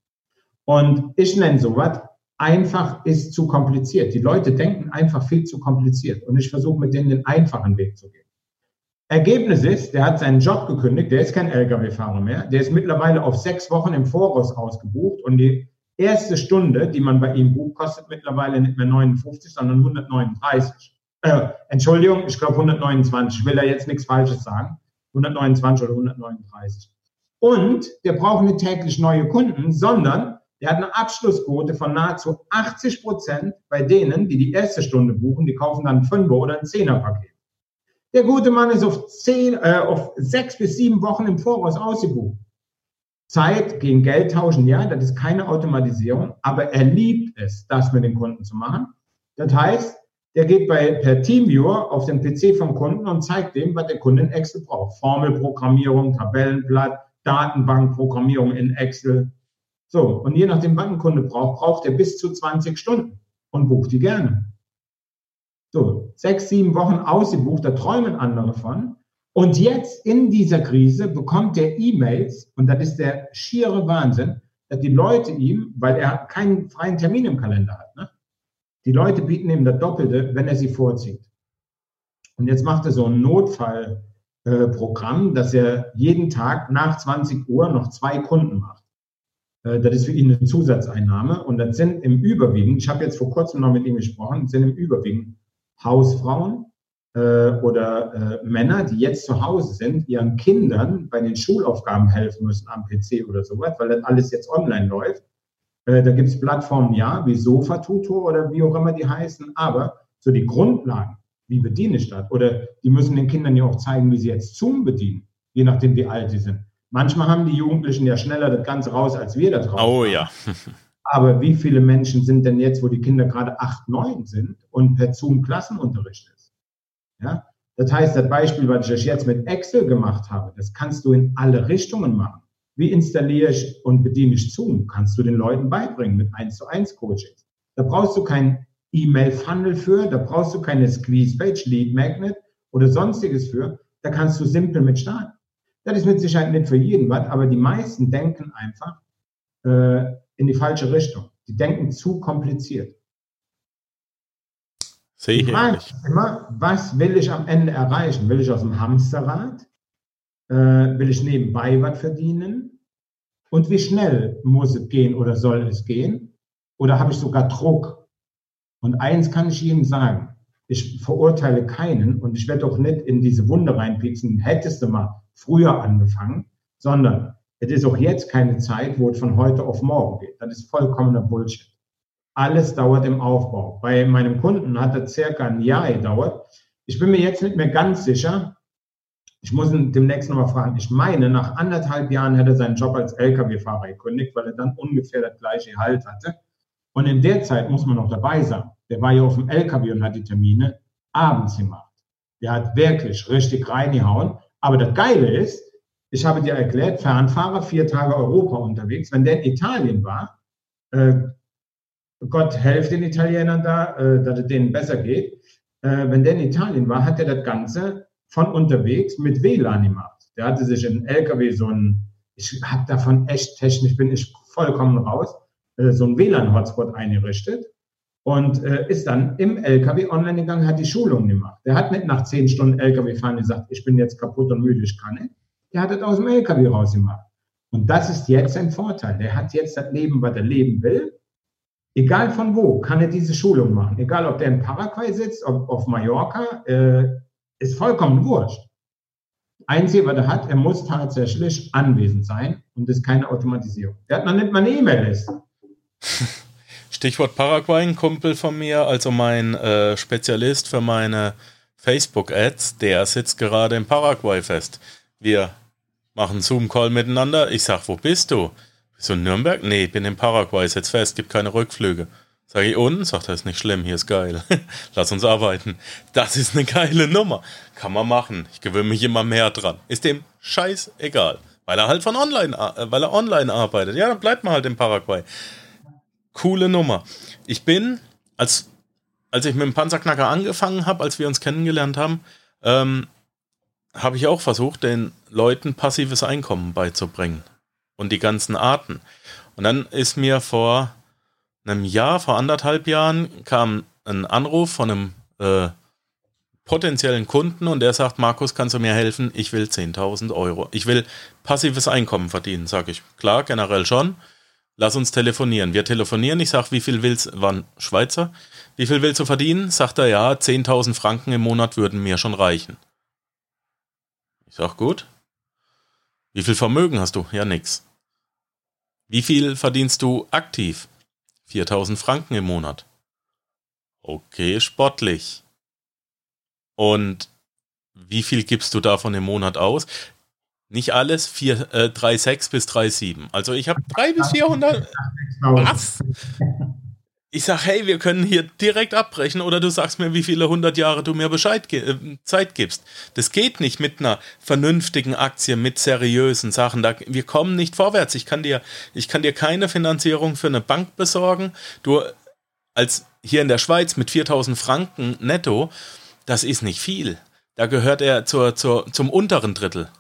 Und ich nenne sowas einfach ist zu kompliziert. Die Leute denken einfach viel zu kompliziert. Und ich versuche mit denen den einfachen Weg zu gehen. Ergebnis ist, der hat seinen Job gekündigt, der ist kein Lkw-Fahrer mehr, der ist mittlerweile auf sechs Wochen im Voraus ausgebucht und die erste Stunde, die man bei ihm bucht, kostet mittlerweile nicht mehr 59, sondern 139. Äh, Entschuldigung, ich glaube 129. Ich will da jetzt nichts Falsches sagen. 129 oder 139. Und der braucht nicht täglich neue Kunden, sondern der hat eine Abschlussquote von nahezu 80 Prozent bei denen, die die erste Stunde buchen, die kaufen dann ein Fünfer- oder ein Zehner-Paket. Der gute Mann ist auf, zehn, äh, auf sechs bis sieben Wochen im Voraus ausgebucht. Zeit gegen Geld tauschen, ja, das ist keine Automatisierung, aber er liebt es, das mit den Kunden zu machen. Das heißt, der geht bei, per Teamviewer auf den PC vom Kunden und zeigt dem, was der Kunde in Excel braucht. Formelprogrammierung, Tabellenblatt, Datenbankprogrammierung in Excel, so, und je nachdem, wann ein Kunde braucht, braucht er bis zu 20 Stunden und bucht die gerne. So, sechs, sieben Wochen ausgebucht, da träumen andere von. Und jetzt in dieser Krise bekommt er E-Mails, und das ist der schiere Wahnsinn, dass die Leute ihm, weil er keinen freien Termin im Kalender hat, ne? die Leute bieten ihm das Doppelte, wenn er sie vorzieht. Und jetzt macht er so ein Notfallprogramm, äh, dass er jeden Tag nach 20 Uhr noch zwei Kunden macht. Äh, das ist für ihn eine Zusatzeinnahme. Und das sind im Überwiegend, ich habe jetzt vor kurzem noch mit ihm gesprochen, sind im Überwiegend Hausfrauen oder äh, Männer, die jetzt zu Hause sind, ihren Kindern bei den Schulaufgaben helfen müssen am PC oder sowas, weil das alles jetzt online läuft. Äh, da gibt es Plattformen, ja, wie Sofa-Tutor oder wie auch immer die heißen, aber so die Grundlagen, wie bediene ich das? Oder die müssen den Kindern ja auch zeigen, wie sie jetzt Zoom bedienen, je nachdem, wie alt sie sind. Manchmal haben die Jugendlichen ja schneller das Ganze raus, als wir das raus. Oh ja. <laughs> Aber wie viele Menschen sind denn jetzt, wo die Kinder gerade acht, neun sind und per Zoom Klassenunterricht? Ja? Das heißt, das Beispiel, was ich jetzt mit Excel gemacht habe, das kannst du in alle Richtungen machen. Wie installiere ich und bediene ich Zoom? Kannst du den Leuten beibringen mit 1 zu 1 Coachings. Da brauchst du kein E-Mail-Funnel für, da brauchst du keine Squeeze-Page, Lead Magnet oder sonstiges für. Da kannst du simpel mit starten. Das ist mit Sicherheit nicht für jeden was, aber die meisten denken einfach äh, in die falsche Richtung. Die denken zu kompliziert. Sehe ich frage immer, was will ich am Ende erreichen? Will ich aus dem Hamsterrad? Äh, will ich nebenbei was verdienen? Und wie schnell muss es gehen oder soll es gehen? Oder habe ich sogar Druck? Und eins kann ich Ihnen sagen, ich verurteile keinen und ich werde auch nicht in diese Wunde reinpieksen, hättest du mal früher angefangen, sondern es ist auch jetzt keine Zeit, wo es von heute auf morgen geht. Das ist vollkommener Bullshit. Alles dauert im Aufbau. Bei meinem Kunden hat das circa ein Jahr gedauert. Ich bin mir jetzt nicht mehr ganz sicher. Ich muss ihn demnächst nochmal fragen. Ich meine, nach anderthalb Jahren hätte er seinen Job als Lkw-Fahrer gekündigt, weil er dann ungefähr das gleiche Halt hatte. Und in der Zeit muss man noch dabei sein. Der war ja auf dem LKW und hat die Termine abends gemacht. Der hat wirklich richtig reingehauen. Aber das Geile ist, ich habe dir erklärt, Fernfahrer, vier Tage Europa unterwegs. Wenn der in Italien war, äh, Gott helft den Italienern da, äh, dass es denen besser geht. Äh, wenn der in Italien war, hat er das Ganze von unterwegs mit WLAN gemacht. Der hatte sich in LKW so ein, ich habe davon echt technisch, bin ich vollkommen raus, äh, so ein WLAN-Hotspot eingerichtet und äh, ist dann im LKW online gegangen, hat die Schulung gemacht. Der hat nicht nach zehn Stunden LKW fahren gesagt, ich bin jetzt kaputt und müde, ich kann nicht. Der hat das aus dem LKW rausgemacht. Und das ist jetzt ein Vorteil. Der hat jetzt das Leben, was er leben will Egal von wo, kann er diese Schulung machen. Egal, ob der in Paraguay sitzt, ob auf Mallorca, äh, ist vollkommen wurscht. Einzige, was er hat, er muss tatsächlich anwesend sein und ist keine Automatisierung. Der hat noch nicht mal eine E-Mail-Liste. <laughs> Stichwort Paraguay, ein Kumpel von mir, also mein äh, Spezialist für meine Facebook-Ads, der sitzt gerade in Paraguay fest. Wir machen Zoom-Call miteinander. Ich sag, wo bist du? So in Nürnberg? Nee, ich bin in Paraguay, ist jetzt fest, gibt keine Rückflüge. Sag ich unten, sagt er, ist nicht schlimm, hier ist geil. <laughs> Lass uns arbeiten. Das ist eine geile Nummer. Kann man machen. Ich gewöhne mich immer mehr dran. Ist dem scheiß egal. Weil er halt von online, äh, weil er online arbeitet. Ja, dann bleibt man halt in Paraguay. Coole Nummer. Ich bin, als, als ich mit dem Panzerknacker angefangen habe, als wir uns kennengelernt haben, ähm, habe ich auch versucht, den Leuten passives Einkommen beizubringen und die ganzen Arten. Und dann ist mir vor einem Jahr, vor anderthalb Jahren, kam ein Anruf von einem äh, potenziellen Kunden und der sagt, Markus, kannst du mir helfen? Ich will 10.000 Euro. Ich will passives Einkommen verdienen, sage ich. Klar, generell schon. Lass uns telefonieren. Wir telefonieren. Ich sage, wie viel willst du, wann Schweizer? Wie viel willst du verdienen? Sagt er, ja, 10.000 Franken im Monat würden mir schon reichen. Ich sage, gut. Wie viel Vermögen hast du? Ja, nix. Wie viel verdienst du aktiv? 4000 Franken im Monat. Okay, sportlich. Und wie viel gibst du davon im Monat aus? Nicht alles, 4, äh, 3,6 bis 3,7. Also ich habe 3 bis 400. Was? Ich sag, hey, wir können hier direkt abbrechen oder du sagst mir, wie viele hundert Jahre du mir Bescheid äh, Zeit gibst. Das geht nicht mit einer vernünftigen Aktie, mit seriösen Sachen. Da, wir kommen nicht vorwärts. Ich kann dir, ich kann dir keine Finanzierung für eine Bank besorgen. Du als hier in der Schweiz mit 4000 Franken netto, das ist nicht viel. Da gehört er zur, zur, zum unteren Drittel.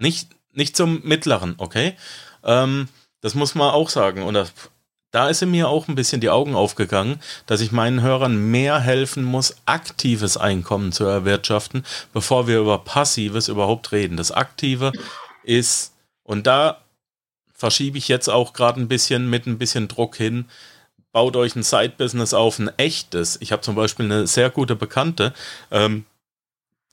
Nicht, nicht zum mittleren, okay? Ähm, das muss man auch sagen. Und das, da ist mir auch ein bisschen die Augen aufgegangen, dass ich meinen Hörern mehr helfen muss, aktives Einkommen zu erwirtschaften, bevor wir über passives überhaupt reden. Das Aktive ist, und da verschiebe ich jetzt auch gerade ein bisschen mit ein bisschen Druck hin, baut euch ein Side-Business auf, ein echtes. Ich habe zum Beispiel eine sehr gute Bekannte, ähm,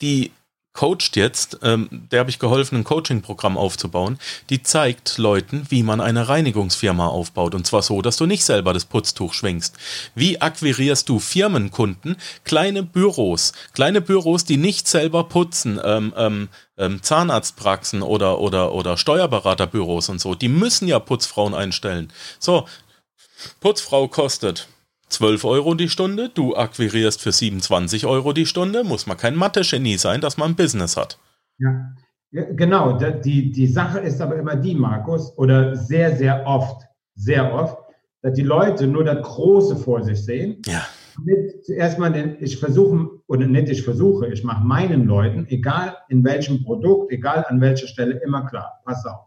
die coacht jetzt, ähm, der habe ich geholfen, ein Coaching-Programm aufzubauen, die zeigt Leuten, wie man eine Reinigungsfirma aufbaut. Und zwar so, dass du nicht selber das Putztuch schwingst. Wie akquirierst du Firmenkunden, kleine Büros, kleine Büros, die nicht selber putzen, ähm, ähm, ähm Zahnarztpraxen oder, oder, oder Steuerberaterbüros und so, die müssen ja Putzfrauen einstellen. So, Putzfrau kostet 12 Euro die Stunde, du akquirierst für 27 Euro die Stunde, muss man kein Mathe-Genie sein, dass man ein Business hat. Ja, genau. Die, die Sache ist aber immer die, Markus, oder sehr, sehr oft, sehr oft, dass die Leute nur das Große vor sich sehen. Ja. Zuerst mal, den, ich versuche, oder nicht ich versuche, ich mache meinen Leuten, egal in welchem Produkt, egal an welcher Stelle, immer klar, pass auf.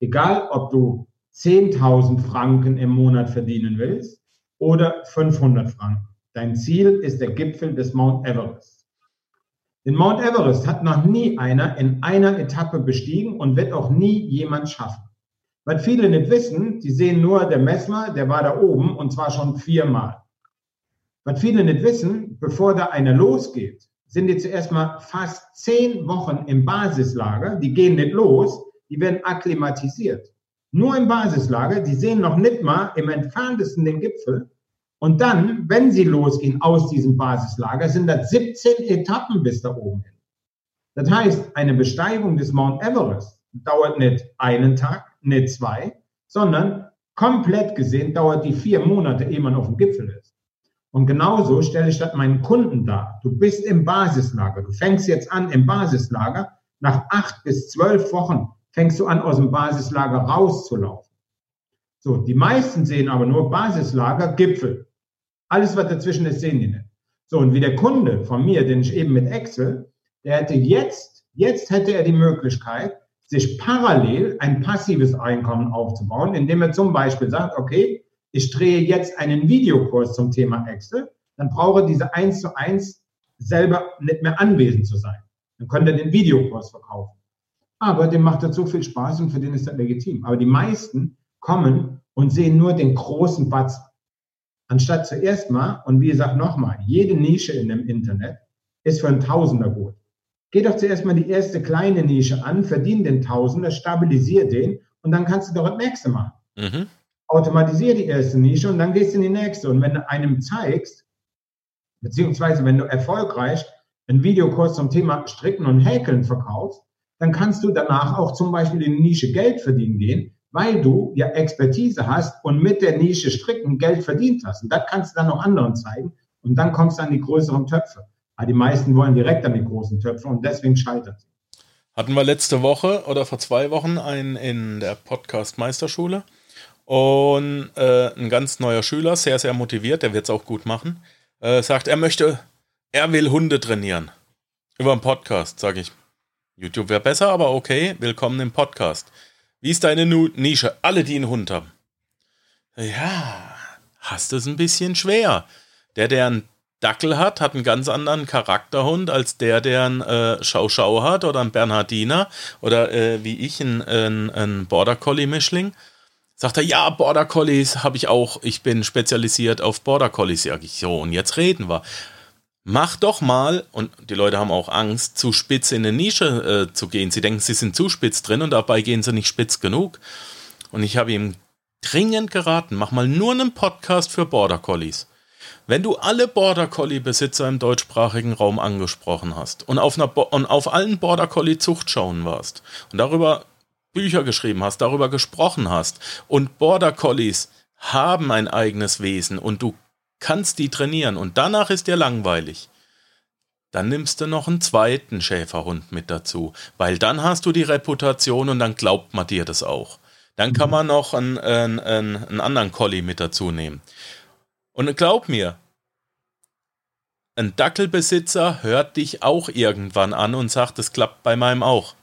Egal, ob du 10.000 Franken im Monat verdienen willst oder 500 Franken. Dein Ziel ist der Gipfel des Mount Everest. Den Mount Everest hat noch nie einer in einer Etappe bestiegen und wird auch nie jemand schaffen. Weil viele nicht wissen, die sehen nur, der Messmer, der war da oben und zwar schon viermal. Was viele nicht wissen, bevor da einer losgeht, sind die zuerst mal fast zehn Wochen im Basislager. Die gehen nicht los, die werden akklimatisiert nur im Basislager, die sehen noch nicht mal im entferntesten den Gipfel. Und dann, wenn sie losgehen aus diesem Basislager, sind das 17 Etappen bis da oben hin. Das heißt, eine Besteigung des Mount Everest dauert nicht einen Tag, nicht zwei, sondern komplett gesehen dauert die vier Monate, ehe man auf dem Gipfel ist. Und genauso stelle ich das meinen Kunden dar. Du bist im Basislager. Du fängst jetzt an im Basislager. Nach acht bis zwölf Wochen fängst du an, aus dem Basislager rauszulaufen. So, die meisten sehen aber nur Basislager, Gipfel. Alles, was dazwischen ist, sehen die nicht. So, und wie der Kunde von mir, den ich eben mit Excel, der hätte jetzt, jetzt hätte er die Möglichkeit, sich parallel ein passives Einkommen aufzubauen, indem er zum Beispiel sagt, okay, ich drehe jetzt einen Videokurs zum Thema Excel, dann brauche diese eins zu eins selber nicht mehr anwesend zu sein. Dann könnte er den Videokurs verkaufen. Aber dem macht das so viel Spaß und für den ist das legitim. Aber die meisten kommen und sehen nur den großen Batzen. Anstatt zuerst mal, und wie gesagt nochmal, jede Nische in dem Internet ist für einen Tausender gut. Geh doch zuerst mal die erste kleine Nische an, verdien den Tausender, stabilisier den und dann kannst du doch das nächste machen. Mhm. Automatisier die erste Nische und dann gehst du in die nächste. Und wenn du einem zeigst, beziehungsweise wenn du erfolgreich einen Videokurs zum Thema Stricken und Häkeln verkaufst, dann kannst du danach auch zum Beispiel in die Nische Geld verdienen gehen, weil du ja Expertise hast und mit der Nische Stricken Geld verdient hast. Und das kannst du dann auch anderen zeigen und dann kommst du an die größeren Töpfe. Aber die meisten wollen direkt an die großen Töpfe und deswegen scheitert sie. Hatten wir letzte Woche oder vor zwei Wochen einen in der Podcast Meisterschule und äh, ein ganz neuer Schüler, sehr, sehr motiviert, der wird es auch gut machen, äh, sagt, er möchte, er will Hunde trainieren. Über einen Podcast, sage ich. YouTube wäre besser, aber okay, willkommen im Podcast. Wie ist deine Nische? Alle, die einen Hund haben. Ja, hast es ein bisschen schwer. Der, der einen Dackel hat, hat einen ganz anderen Charakterhund als der, der einen äh, Schau-Schau hat oder einen Bernhardiner oder äh, wie ich einen, einen, einen Border Collie-Mischling. Sagt er, ja, Border Collies habe ich auch. Ich bin spezialisiert auf Border Collies. Sag ich, so, und jetzt reden wir. Mach doch mal, und die Leute haben auch Angst, zu spitz in eine Nische äh, zu gehen. Sie denken, sie sind zu spitz drin und dabei gehen sie nicht spitz genug. Und ich habe ihm dringend geraten, mach mal nur einen Podcast für Border Collies. Wenn du alle Border Collie Besitzer im deutschsprachigen Raum angesprochen hast und auf, einer und auf allen Border Collie Zuchtschauen warst und darüber Bücher geschrieben hast, darüber gesprochen hast und Border Collies haben ein eigenes Wesen und du kannst die trainieren und danach ist dir langweilig, dann nimmst du noch einen zweiten Schäferhund mit dazu, weil dann hast du die Reputation und dann glaubt man dir das auch. Dann kann man noch einen, einen, einen anderen Collie mit dazu nehmen. Und glaub mir, ein Dackelbesitzer hört dich auch irgendwann an und sagt, es klappt bei meinem auch.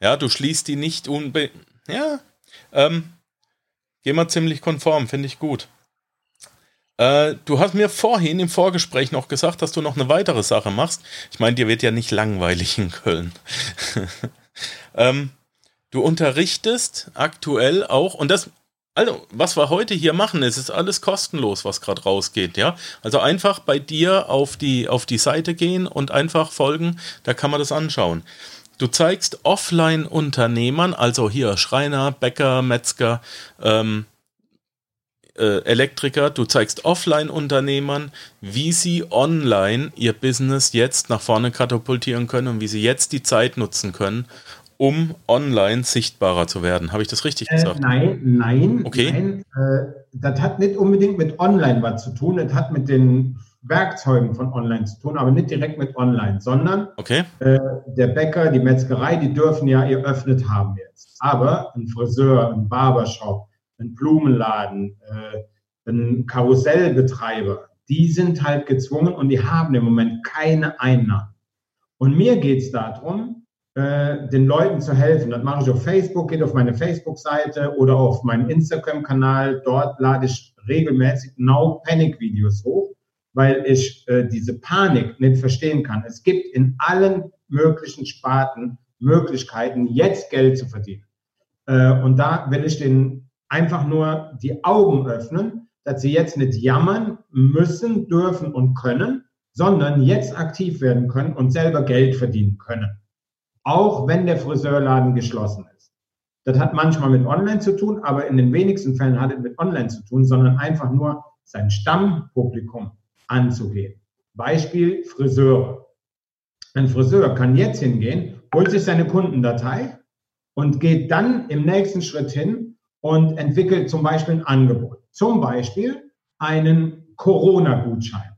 Ja, du schließt die nicht unbe... Ja, ähm, geh mal ziemlich konform, finde ich gut. Äh, du hast mir vorhin im Vorgespräch noch gesagt, dass du noch eine weitere Sache machst. Ich meine, dir wird ja nicht langweilig in Köln. <laughs> ähm, du unterrichtest aktuell auch, und das also, was wir heute hier machen, es ist alles kostenlos, was gerade rausgeht, ja. Also einfach bei dir auf die, auf die Seite gehen und einfach folgen, da kann man das anschauen. Du zeigst Offline-Unternehmern, also hier Schreiner, Bäcker, Metzger, ähm, äh, Elektriker, du zeigst Offline-Unternehmern, wie sie online ihr Business jetzt nach vorne katapultieren können und wie sie jetzt die Zeit nutzen können, um online sichtbarer zu werden. Habe ich das richtig äh, gesagt? nein, nein. Okay. Nein, äh, das hat nicht unbedingt mit online was zu tun. Das hat mit den Werkzeugen von online zu tun, aber nicht direkt mit online, sondern okay. äh, der Bäcker, die Metzgerei, die dürfen ja ihr öffnet haben jetzt. Aber ein Friseur, ein Barbershop, ein Blumenladen, äh, ein Karussellbetreiber, die sind halt gezwungen und die haben im Moment keine Einnahmen. Und mir geht es darum, äh, den Leuten zu helfen. Das mache ich auf Facebook, geht auf meine Facebook-Seite oder auf meinen Instagram-Kanal. Dort lade ich regelmäßig No-Panic-Videos hoch, weil ich äh, diese Panik nicht verstehen kann. Es gibt in allen möglichen Sparten Möglichkeiten, jetzt Geld zu verdienen. Äh, und da will ich denen einfach nur die Augen öffnen, dass sie jetzt nicht jammern müssen, dürfen und können, sondern jetzt aktiv werden können und selber Geld verdienen können auch wenn der Friseurladen geschlossen ist. Das hat manchmal mit Online zu tun, aber in den wenigsten Fällen hat es mit Online zu tun, sondern einfach nur sein Stammpublikum anzugehen. Beispiel Friseure. Ein Friseur kann jetzt hingehen, holt sich seine Kundendatei und geht dann im nächsten Schritt hin und entwickelt zum Beispiel ein Angebot. Zum Beispiel einen Corona-Gutschein.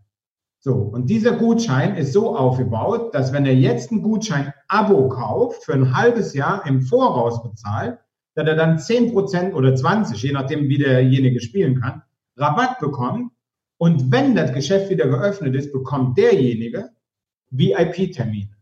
So, und dieser Gutschein ist so aufgebaut, dass wenn er jetzt ein Gutschein-Abo kauft, für ein halbes Jahr im Voraus bezahlt, dass er dann 10% oder 20, je nachdem, wie derjenige spielen kann, Rabatt bekommt Und wenn das Geschäft wieder geöffnet ist, bekommt derjenige VIP-Termine.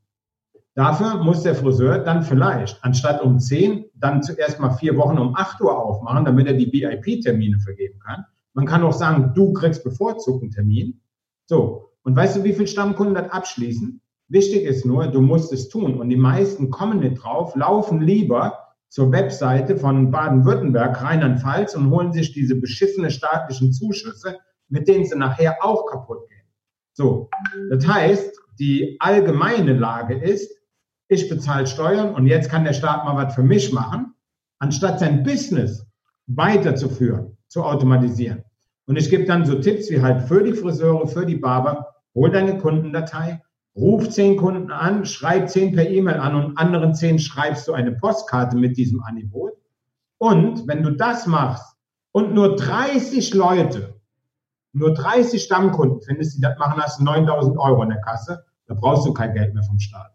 Dafür muss der Friseur dann vielleicht anstatt um 10 dann zuerst mal vier Wochen um 8 Uhr aufmachen, damit er die VIP-Termine vergeben kann. Man kann auch sagen, du kriegst bevorzugt einen Termin. So. Und weißt du, wie viele Stammkunden das abschließen? Wichtig ist nur, du musst es tun. Und die meisten kommen nicht drauf, laufen lieber zur Webseite von Baden-Württemberg, Rheinland-Pfalz und holen sich diese beschissene staatlichen Zuschüsse, mit denen sie nachher auch kaputt gehen. So. Das heißt, die allgemeine Lage ist, ich bezahle Steuern und jetzt kann der Staat mal was für mich machen, anstatt sein Business weiterzuführen, zu automatisieren. Und ich gebe dann so Tipps wie halt für die Friseure, für die Barber, hol deine Kundendatei, ruf zehn Kunden an, schreib zehn per E-Mail an und anderen zehn schreibst du eine Postkarte mit diesem Angebot. Und wenn du das machst und nur 30 Leute, nur 30 Stammkunden findest, die das machen, hast du 9000 Euro in der Kasse, da brauchst du kein Geld mehr vom Staat.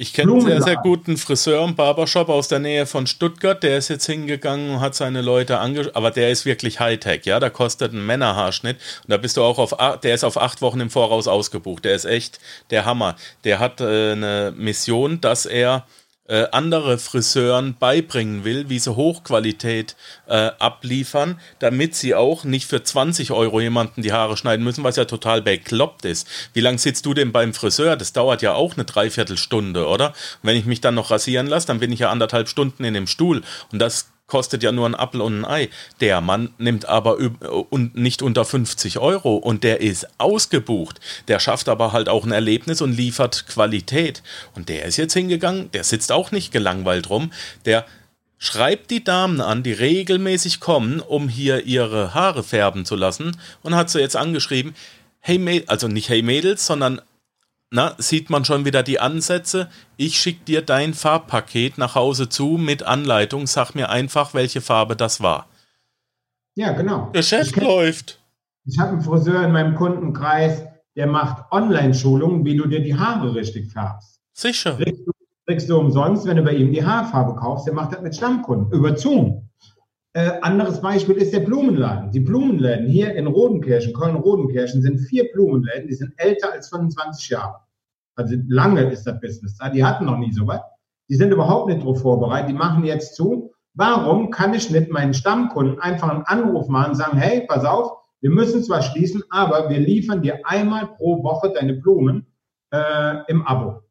Ich kenne einen sehr, sehr guten Friseur und Barbershop aus der Nähe von Stuttgart. Der ist jetzt hingegangen und hat seine Leute angeschaut. Aber der ist wirklich Hightech, ja. Da kostet ein Männerhaarschnitt. Und da bist du auch auf, der ist auf acht Wochen im Voraus ausgebucht. Der ist echt der Hammer. Der hat äh, eine Mission, dass er äh, andere Friseuren beibringen will, wie sie Hochqualität äh, abliefern, damit sie auch nicht für 20 Euro jemanden die Haare schneiden müssen, was ja total bekloppt ist. Wie lange sitzt du denn beim Friseur? Das dauert ja auch eine Dreiviertelstunde, oder? Und wenn ich mich dann noch rasieren lasse, dann bin ich ja anderthalb Stunden in dem Stuhl. Und das kostet ja nur ein Apfel und ein Ei. Der Mann nimmt aber und nicht unter 50 Euro und der ist ausgebucht. Der schafft aber halt auch ein Erlebnis und liefert Qualität. Und der ist jetzt hingegangen, der sitzt auch nicht gelangweilt rum, der schreibt die Damen an, die regelmäßig kommen, um hier ihre Haare färben zu lassen und hat sie jetzt angeschrieben, hey Mädels, also nicht hey Mädels, sondern na, sieht man schon wieder die Ansätze. Ich schicke dir dein Farbpaket nach Hause zu mit Anleitung. Sag mir einfach, welche Farbe das war. Ja, genau. Geschäft ich läuft. Ich habe einen Friseur in meinem Kundenkreis, der macht Online-Schulungen, wie du dir die Haare richtig färbst. Sicher. Kriegst du, kriegst du umsonst, wenn du bei ihm die Haarfarbe kaufst. Der macht das mit Stammkunden über Zoom. Äh, anderes Beispiel ist der Blumenladen. Die Blumenläden hier in Rodenkirchen, Köln-Rodenkirchen, sind vier Blumenläden, die sind älter als 25 Jahre. Also lange ist das Business da. Die hatten noch nie so was. Die sind überhaupt nicht darauf vorbereitet. Die machen jetzt zu. Warum kann ich nicht meinen Stammkunden einfach einen Anruf machen und sagen, hey, pass auf, wir müssen zwar schließen, aber wir liefern dir einmal pro Woche deine Blumen äh, im Abo.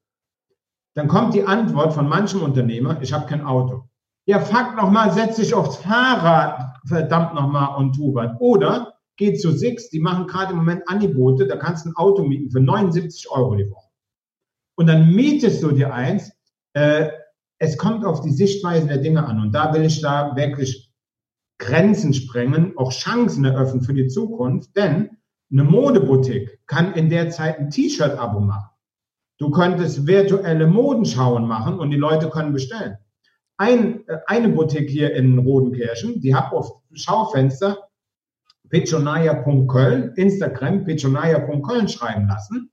Dann kommt die Antwort von manchem Unternehmer, ich habe kein Auto. Ja, fuck nochmal, setz dich aufs Fahrrad, verdammt nochmal, und tu was. Oder geh zu Six, die machen gerade im Moment Angebote, da kannst du ein Auto mieten für 79 Euro die Woche. Und dann mietest du dir eins. Äh, es kommt auf die Sichtweise der Dinge an. Und da will ich da wirklich Grenzen sprengen, auch Chancen eröffnen für die Zukunft. Denn eine Modeboutique kann in der Zeit ein T-Shirt-Abo machen. Du könntest virtuelle Modenschauen machen und die Leute können bestellen ein, äh, eine Boutique hier in Rodenkirchen, die hat auf Schaufenster pechonaya.köln, Instagram pechonaya.köln schreiben lassen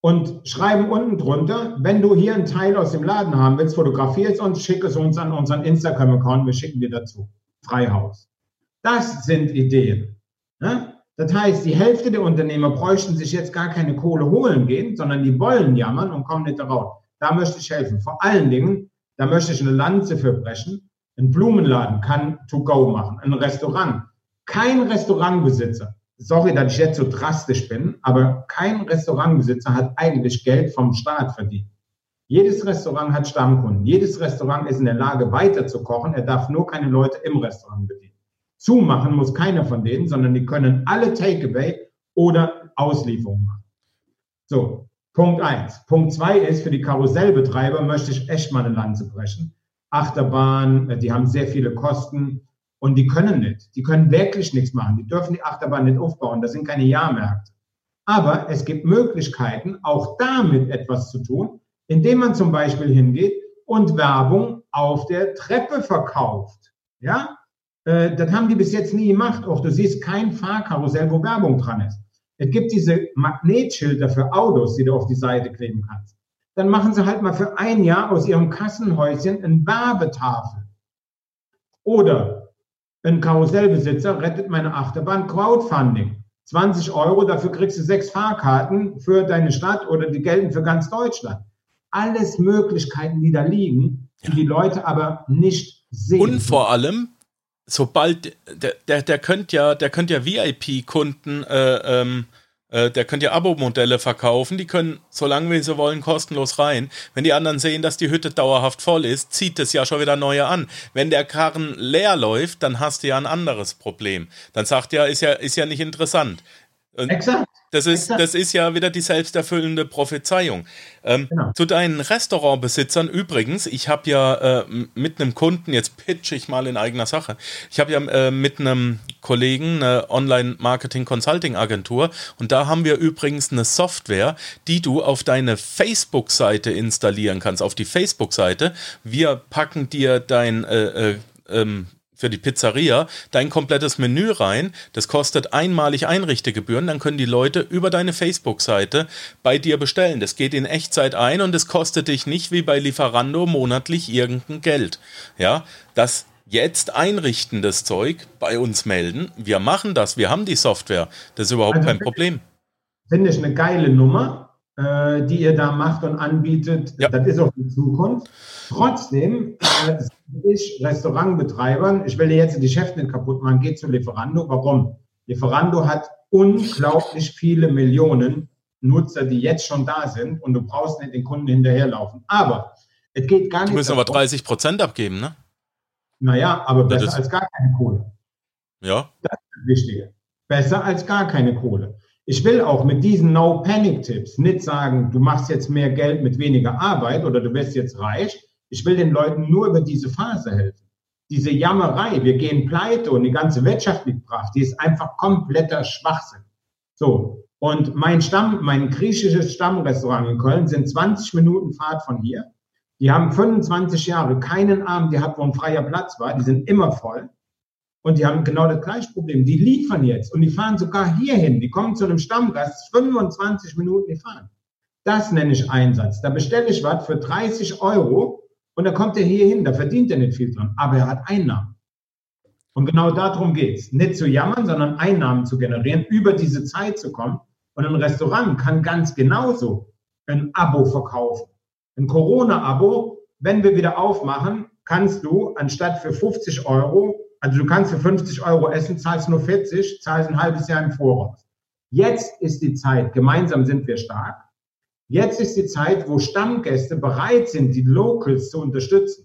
und schreiben unten drunter, wenn du hier einen Teil aus dem Laden haben willst, fotografier es uns, schick es uns an unseren Instagram-Account, wir schicken dir dazu. Freihaus. Das sind Ideen. Ne? Das heißt, die Hälfte der Unternehmer bräuchten sich jetzt gar keine Kohle holen gehen, sondern die wollen jammern und kommen nicht darauf. Da möchte ich helfen. Vor allen Dingen, da möchte ich eine Lanze für brechen. Ein Blumenladen kann To-Go machen, ein Restaurant. Kein Restaurantbesitzer, sorry, dass ich jetzt so drastisch bin, aber kein Restaurantbesitzer hat eigentlich Geld vom Staat verdient. Jedes Restaurant hat Stammkunden. Jedes Restaurant ist in der Lage, weiter zu kochen. Er darf nur keine Leute im Restaurant bedienen. Zumachen muss keiner von denen, sondern die können alle Takeaway oder Auslieferung machen. So, Punkt eins. Punkt zwei ist, für die Karussellbetreiber möchte ich echt mal eine Lanze brechen. Achterbahn, äh, die haben sehr viele Kosten und die können nicht. Die können wirklich nichts machen. Die dürfen die Achterbahn nicht aufbauen. Das sind keine Jahrmärkte. Aber es gibt Möglichkeiten, auch damit etwas zu tun, indem man zum Beispiel hingeht und Werbung auf der Treppe verkauft. Ja, äh, das haben die bis jetzt nie gemacht. Auch du siehst kein Fahrkarussell, wo Werbung dran ist. Es gibt diese Magnetschilder für Autos, die du auf die Seite kleben kannst. Dann machen sie halt mal für ein Jahr aus ihrem Kassenhäuschen eine Werbetafel. Oder Ein Karussellbesitzer rettet meine Achterbahn Crowdfunding. 20 Euro, dafür kriegst du sechs Fahrkarten für deine Stadt oder die gelten für ganz Deutschland. Alles Möglichkeiten, die da liegen, die die Leute aber nicht sehen. Und vor allem, sobald, der, der, der könnte ja, der könnte ja VIP-Kunden äh, ähm, äh, der könnte ja Abo-Modelle verkaufen, die können, solange wir sie wollen, kostenlos rein. Wenn die anderen sehen, dass die Hütte dauerhaft voll ist, zieht es ja schon wieder neue an. Wenn der Karren leer läuft, dann hast du ja ein anderes Problem. Dann sagt ja, ist ja, ist ja nicht interessant. Exakt. Das ist, das ist ja wieder die selbsterfüllende Prophezeiung. Ähm, genau. Zu deinen Restaurantbesitzern übrigens, ich habe ja äh, mit einem Kunden, jetzt pitch ich mal in eigener Sache, ich habe ja äh, mit einem Kollegen eine Online-Marketing-Consulting-Agentur und da haben wir übrigens eine Software, die du auf deine Facebook-Seite installieren kannst, auf die Facebook-Seite. Wir packen dir dein äh, äh ähm, für die Pizzeria dein komplettes Menü rein. Das kostet einmalig Einrichtegebühren. Dann können die Leute über deine Facebook-Seite bei dir bestellen. Das geht in Echtzeit ein und es kostet dich nicht wie bei Lieferando monatlich irgendein Geld. Ja, das jetzt einrichten, das Zeug, bei uns melden. Wir machen das. Wir haben die Software. Das ist überhaupt also, kein Problem. Finde ich eine geile Nummer, äh, die ihr da macht und anbietet. Ja. Das ist auch die Zukunft. Trotzdem äh, ich Restaurantbetreibern, ich will dir jetzt die Chefs nicht kaputt machen, geht zu Lieferando. Warum? Lieferando hat unglaublich viele Millionen Nutzer, die jetzt schon da sind und du brauchst nicht den Kunden hinterherlaufen. Aber es geht gar nicht. Du musst aber 30 Prozent abgeben, ne? Naja, aber besser als gar keine Kohle. Ja. Das ist das Wichtige. Besser als gar keine Kohle. Ich will auch mit diesen No-Panic-Tipps nicht sagen, du machst jetzt mehr Geld mit weniger Arbeit oder du wirst jetzt reich, ich will den Leuten nur über diese Phase helfen. Diese Jammerei, wir gehen pleite und die ganze Wirtschaft liegt brach, die ist einfach kompletter Schwachsinn. So. Und mein Stamm, mein griechisches Stammrestaurant in Köln sind 20 Minuten Fahrt von hier. Die haben 25 Jahre keinen Abend gehabt, wo ein freier Platz war. Die sind immer voll. Und die haben genau das gleiche Problem. Die liefern jetzt und die fahren sogar hierhin. Die kommen zu einem Stammgast, 25 Minuten die fahren. Das nenne ich Einsatz. Da bestelle ich was für 30 Euro und dann kommt er hier hin, da verdient er nicht viel dran, aber er hat Einnahmen. Und genau darum geht es. Nicht zu jammern, sondern Einnahmen zu generieren, über diese Zeit zu kommen. Und ein Restaurant kann ganz genauso ein Abo verkaufen. Ein Corona-Abo, wenn wir wieder aufmachen, kannst du anstatt für 50 Euro, also du kannst für 50 Euro essen, zahlst nur 40, zahlst ein halbes Jahr im Voraus. Jetzt ist die Zeit, gemeinsam sind wir stark, Jetzt ist die Zeit, wo Stammgäste bereit sind, die Locals zu unterstützen.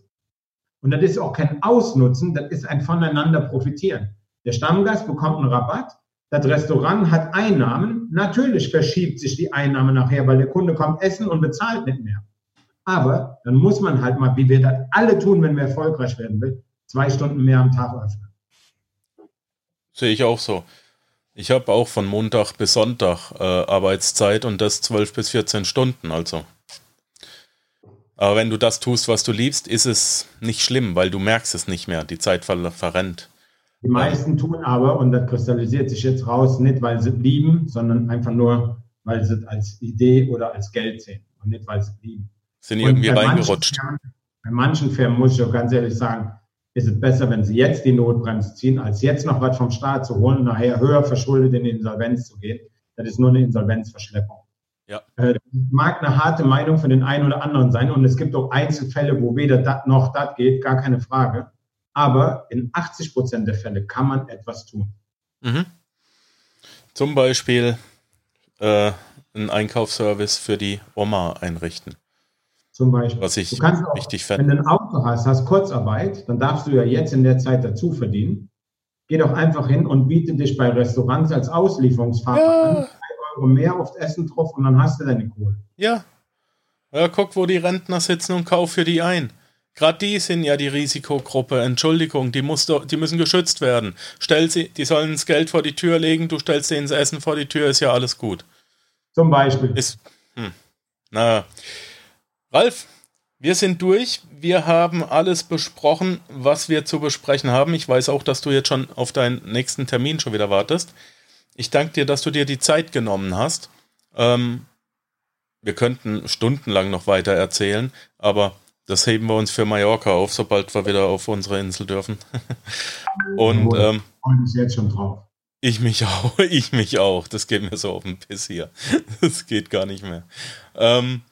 Und das ist auch kein Ausnutzen, das ist ein Voneinander profitieren. Der Stammgast bekommt einen Rabatt, das Restaurant hat Einnahmen. Natürlich verschiebt sich die Einnahme nachher, weil der Kunde kommt essen und bezahlt nicht mehr. Aber dann muss man halt mal, wie wir das alle tun, wenn wir erfolgreich werden will, zwei Stunden mehr am Tag öffnen. Sehe ich auch so. Ich habe auch von Montag bis Sonntag äh, Arbeitszeit und das 12 bis 14 Stunden, also. Aber wenn du das tust, was du liebst, ist es nicht schlimm, weil du merkst es nicht mehr. Die Zeit ver verrennt. Die meisten tun aber, und das kristallisiert sich jetzt raus, nicht weil sie lieben, sondern einfach nur, weil sie es als Idee oder als Geld sehen und nicht, weil sie lieben. Sind irgendwie reingerutscht. Firmen, bei manchen Firmen muss ich auch ganz ehrlich sagen, ist es besser, wenn sie jetzt die Notbremse ziehen, als jetzt noch was vom Staat zu holen und nachher höher verschuldet in die Insolvenz zu gehen. Das ist nur eine Insolvenzverschleppung. Ja. Äh, mag eine harte Meinung für den einen oder anderen sein und es gibt auch Einzelfälle, wo weder das noch das geht, gar keine Frage. Aber in 80 Prozent der Fälle kann man etwas tun. Mhm. Zum Beispiel äh, einen Einkaufsservice für die Oma einrichten. Zum Beispiel. Was ich du kannst auch, wichtig fände. Wenn du ein Auto hast, hast Kurzarbeit, dann darfst du ja jetzt in der Zeit dazu verdienen. Geh doch einfach hin und biete dich bei Restaurants als Auslieferungsfahrer ja. an. Drei Euro mehr auf Essen drauf und dann hast du deine Kohle. Ja. Ja, guck, wo die Rentner sitzen und kauf für die ein. Gerade die sind ja die Risikogruppe. Entschuldigung, die, muss die müssen geschützt werden. Stell sie, die sollen das Geld vor die Tür legen, du stellst denen das Essen vor die Tür, ist ja alles gut. Zum Beispiel. Ist, hm, na, Ralf, wir sind durch. Wir haben alles besprochen, was wir zu besprechen haben. Ich weiß auch, dass du jetzt schon auf deinen nächsten Termin schon wieder wartest. Ich danke dir, dass du dir die Zeit genommen hast. Ähm, wir könnten stundenlang noch weiter erzählen, aber Das heben wir uns für Mallorca auf, sobald wir wieder auf unsere Insel dürfen. <laughs> Und ähm, ich jetzt schon drauf. Ich mich auch, <laughs> ich mich auch. Das geht mir so auf den Piss hier. <laughs> Das geht gar nicht mehr. Ähm,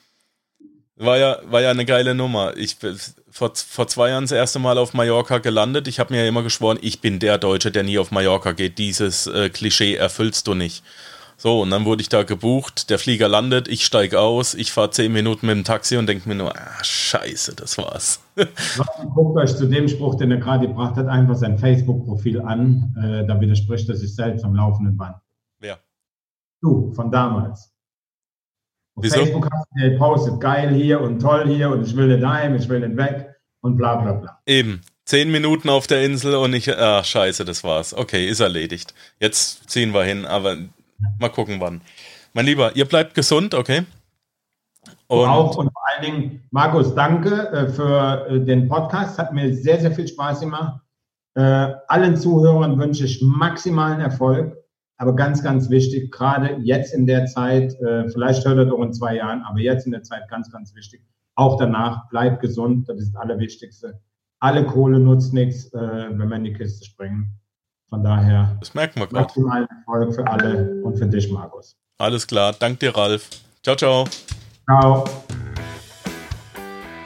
war ja, war ja eine geile Nummer. Ich bin vor, vor zwei Jahren das erste Mal auf Mallorca gelandet. Ich habe mir ja immer geschworen, ich bin der Deutsche, der nie auf Mallorca geht. Dieses äh, Klischee erfüllst du nicht. So, und dann wurde ich da gebucht, der Flieger landet, ich steige aus, ich fahre zehn Minuten mit dem Taxi und denke mir nur, ah, scheiße, das war's. <laughs> Guckt euch zu dem Spruch, den er gerade gebracht hat, einfach sein Facebook-Profil an. Äh, da widerspricht er sich selbst am laufenden Band. Wer? Du, von damals. Auf Wieso? Facebook hast du gepostet, geil hier und toll hier und ich will nicht heim, ich will nicht weg und bla bla bla. Eben. Zehn Minuten auf der Insel und ich, ah, scheiße, das war's. Okay, ist erledigt. Jetzt ziehen wir hin, aber Mal gucken, wann. Mein Lieber, ihr bleibt gesund, okay? Und auch und vor allen Dingen, Markus, danke äh, für äh, den Podcast. Hat mir sehr, sehr viel Spaß gemacht. Äh, allen Zuhörern wünsche ich maximalen Erfolg. Aber ganz, ganz wichtig, gerade jetzt in der Zeit, vielleicht hört er doch in zwei Jahren, aber jetzt in der Zeit ganz, ganz wichtig. Auch danach, bleibt gesund, das ist das Allerwichtigste. Alle Kohle nutzt nichts, wenn wir in die Kiste springen. Von daher. Das merken wir gerade. Maximalen Erfolg für alle und für dich, Markus. Alles klar. Dank dir, Ralf. Ciao, ciao. Ciao.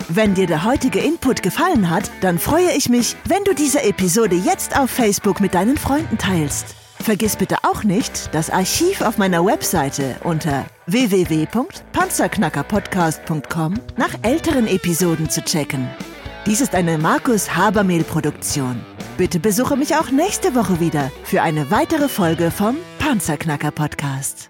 Wenn dir der heutige Input gefallen hat, dann freue ich mich, wenn du diese Episode jetzt auf Facebook mit deinen Freunden teilst. Vergiss bitte auch nicht, das Archiv auf meiner Webseite unter www.panzerknackerpodcast.com nach älteren Episoden zu checken. Dies ist eine Markus Habermehl-Produktion. Bitte besuche mich auch nächste Woche wieder für eine weitere Folge vom Panzerknacker Podcast.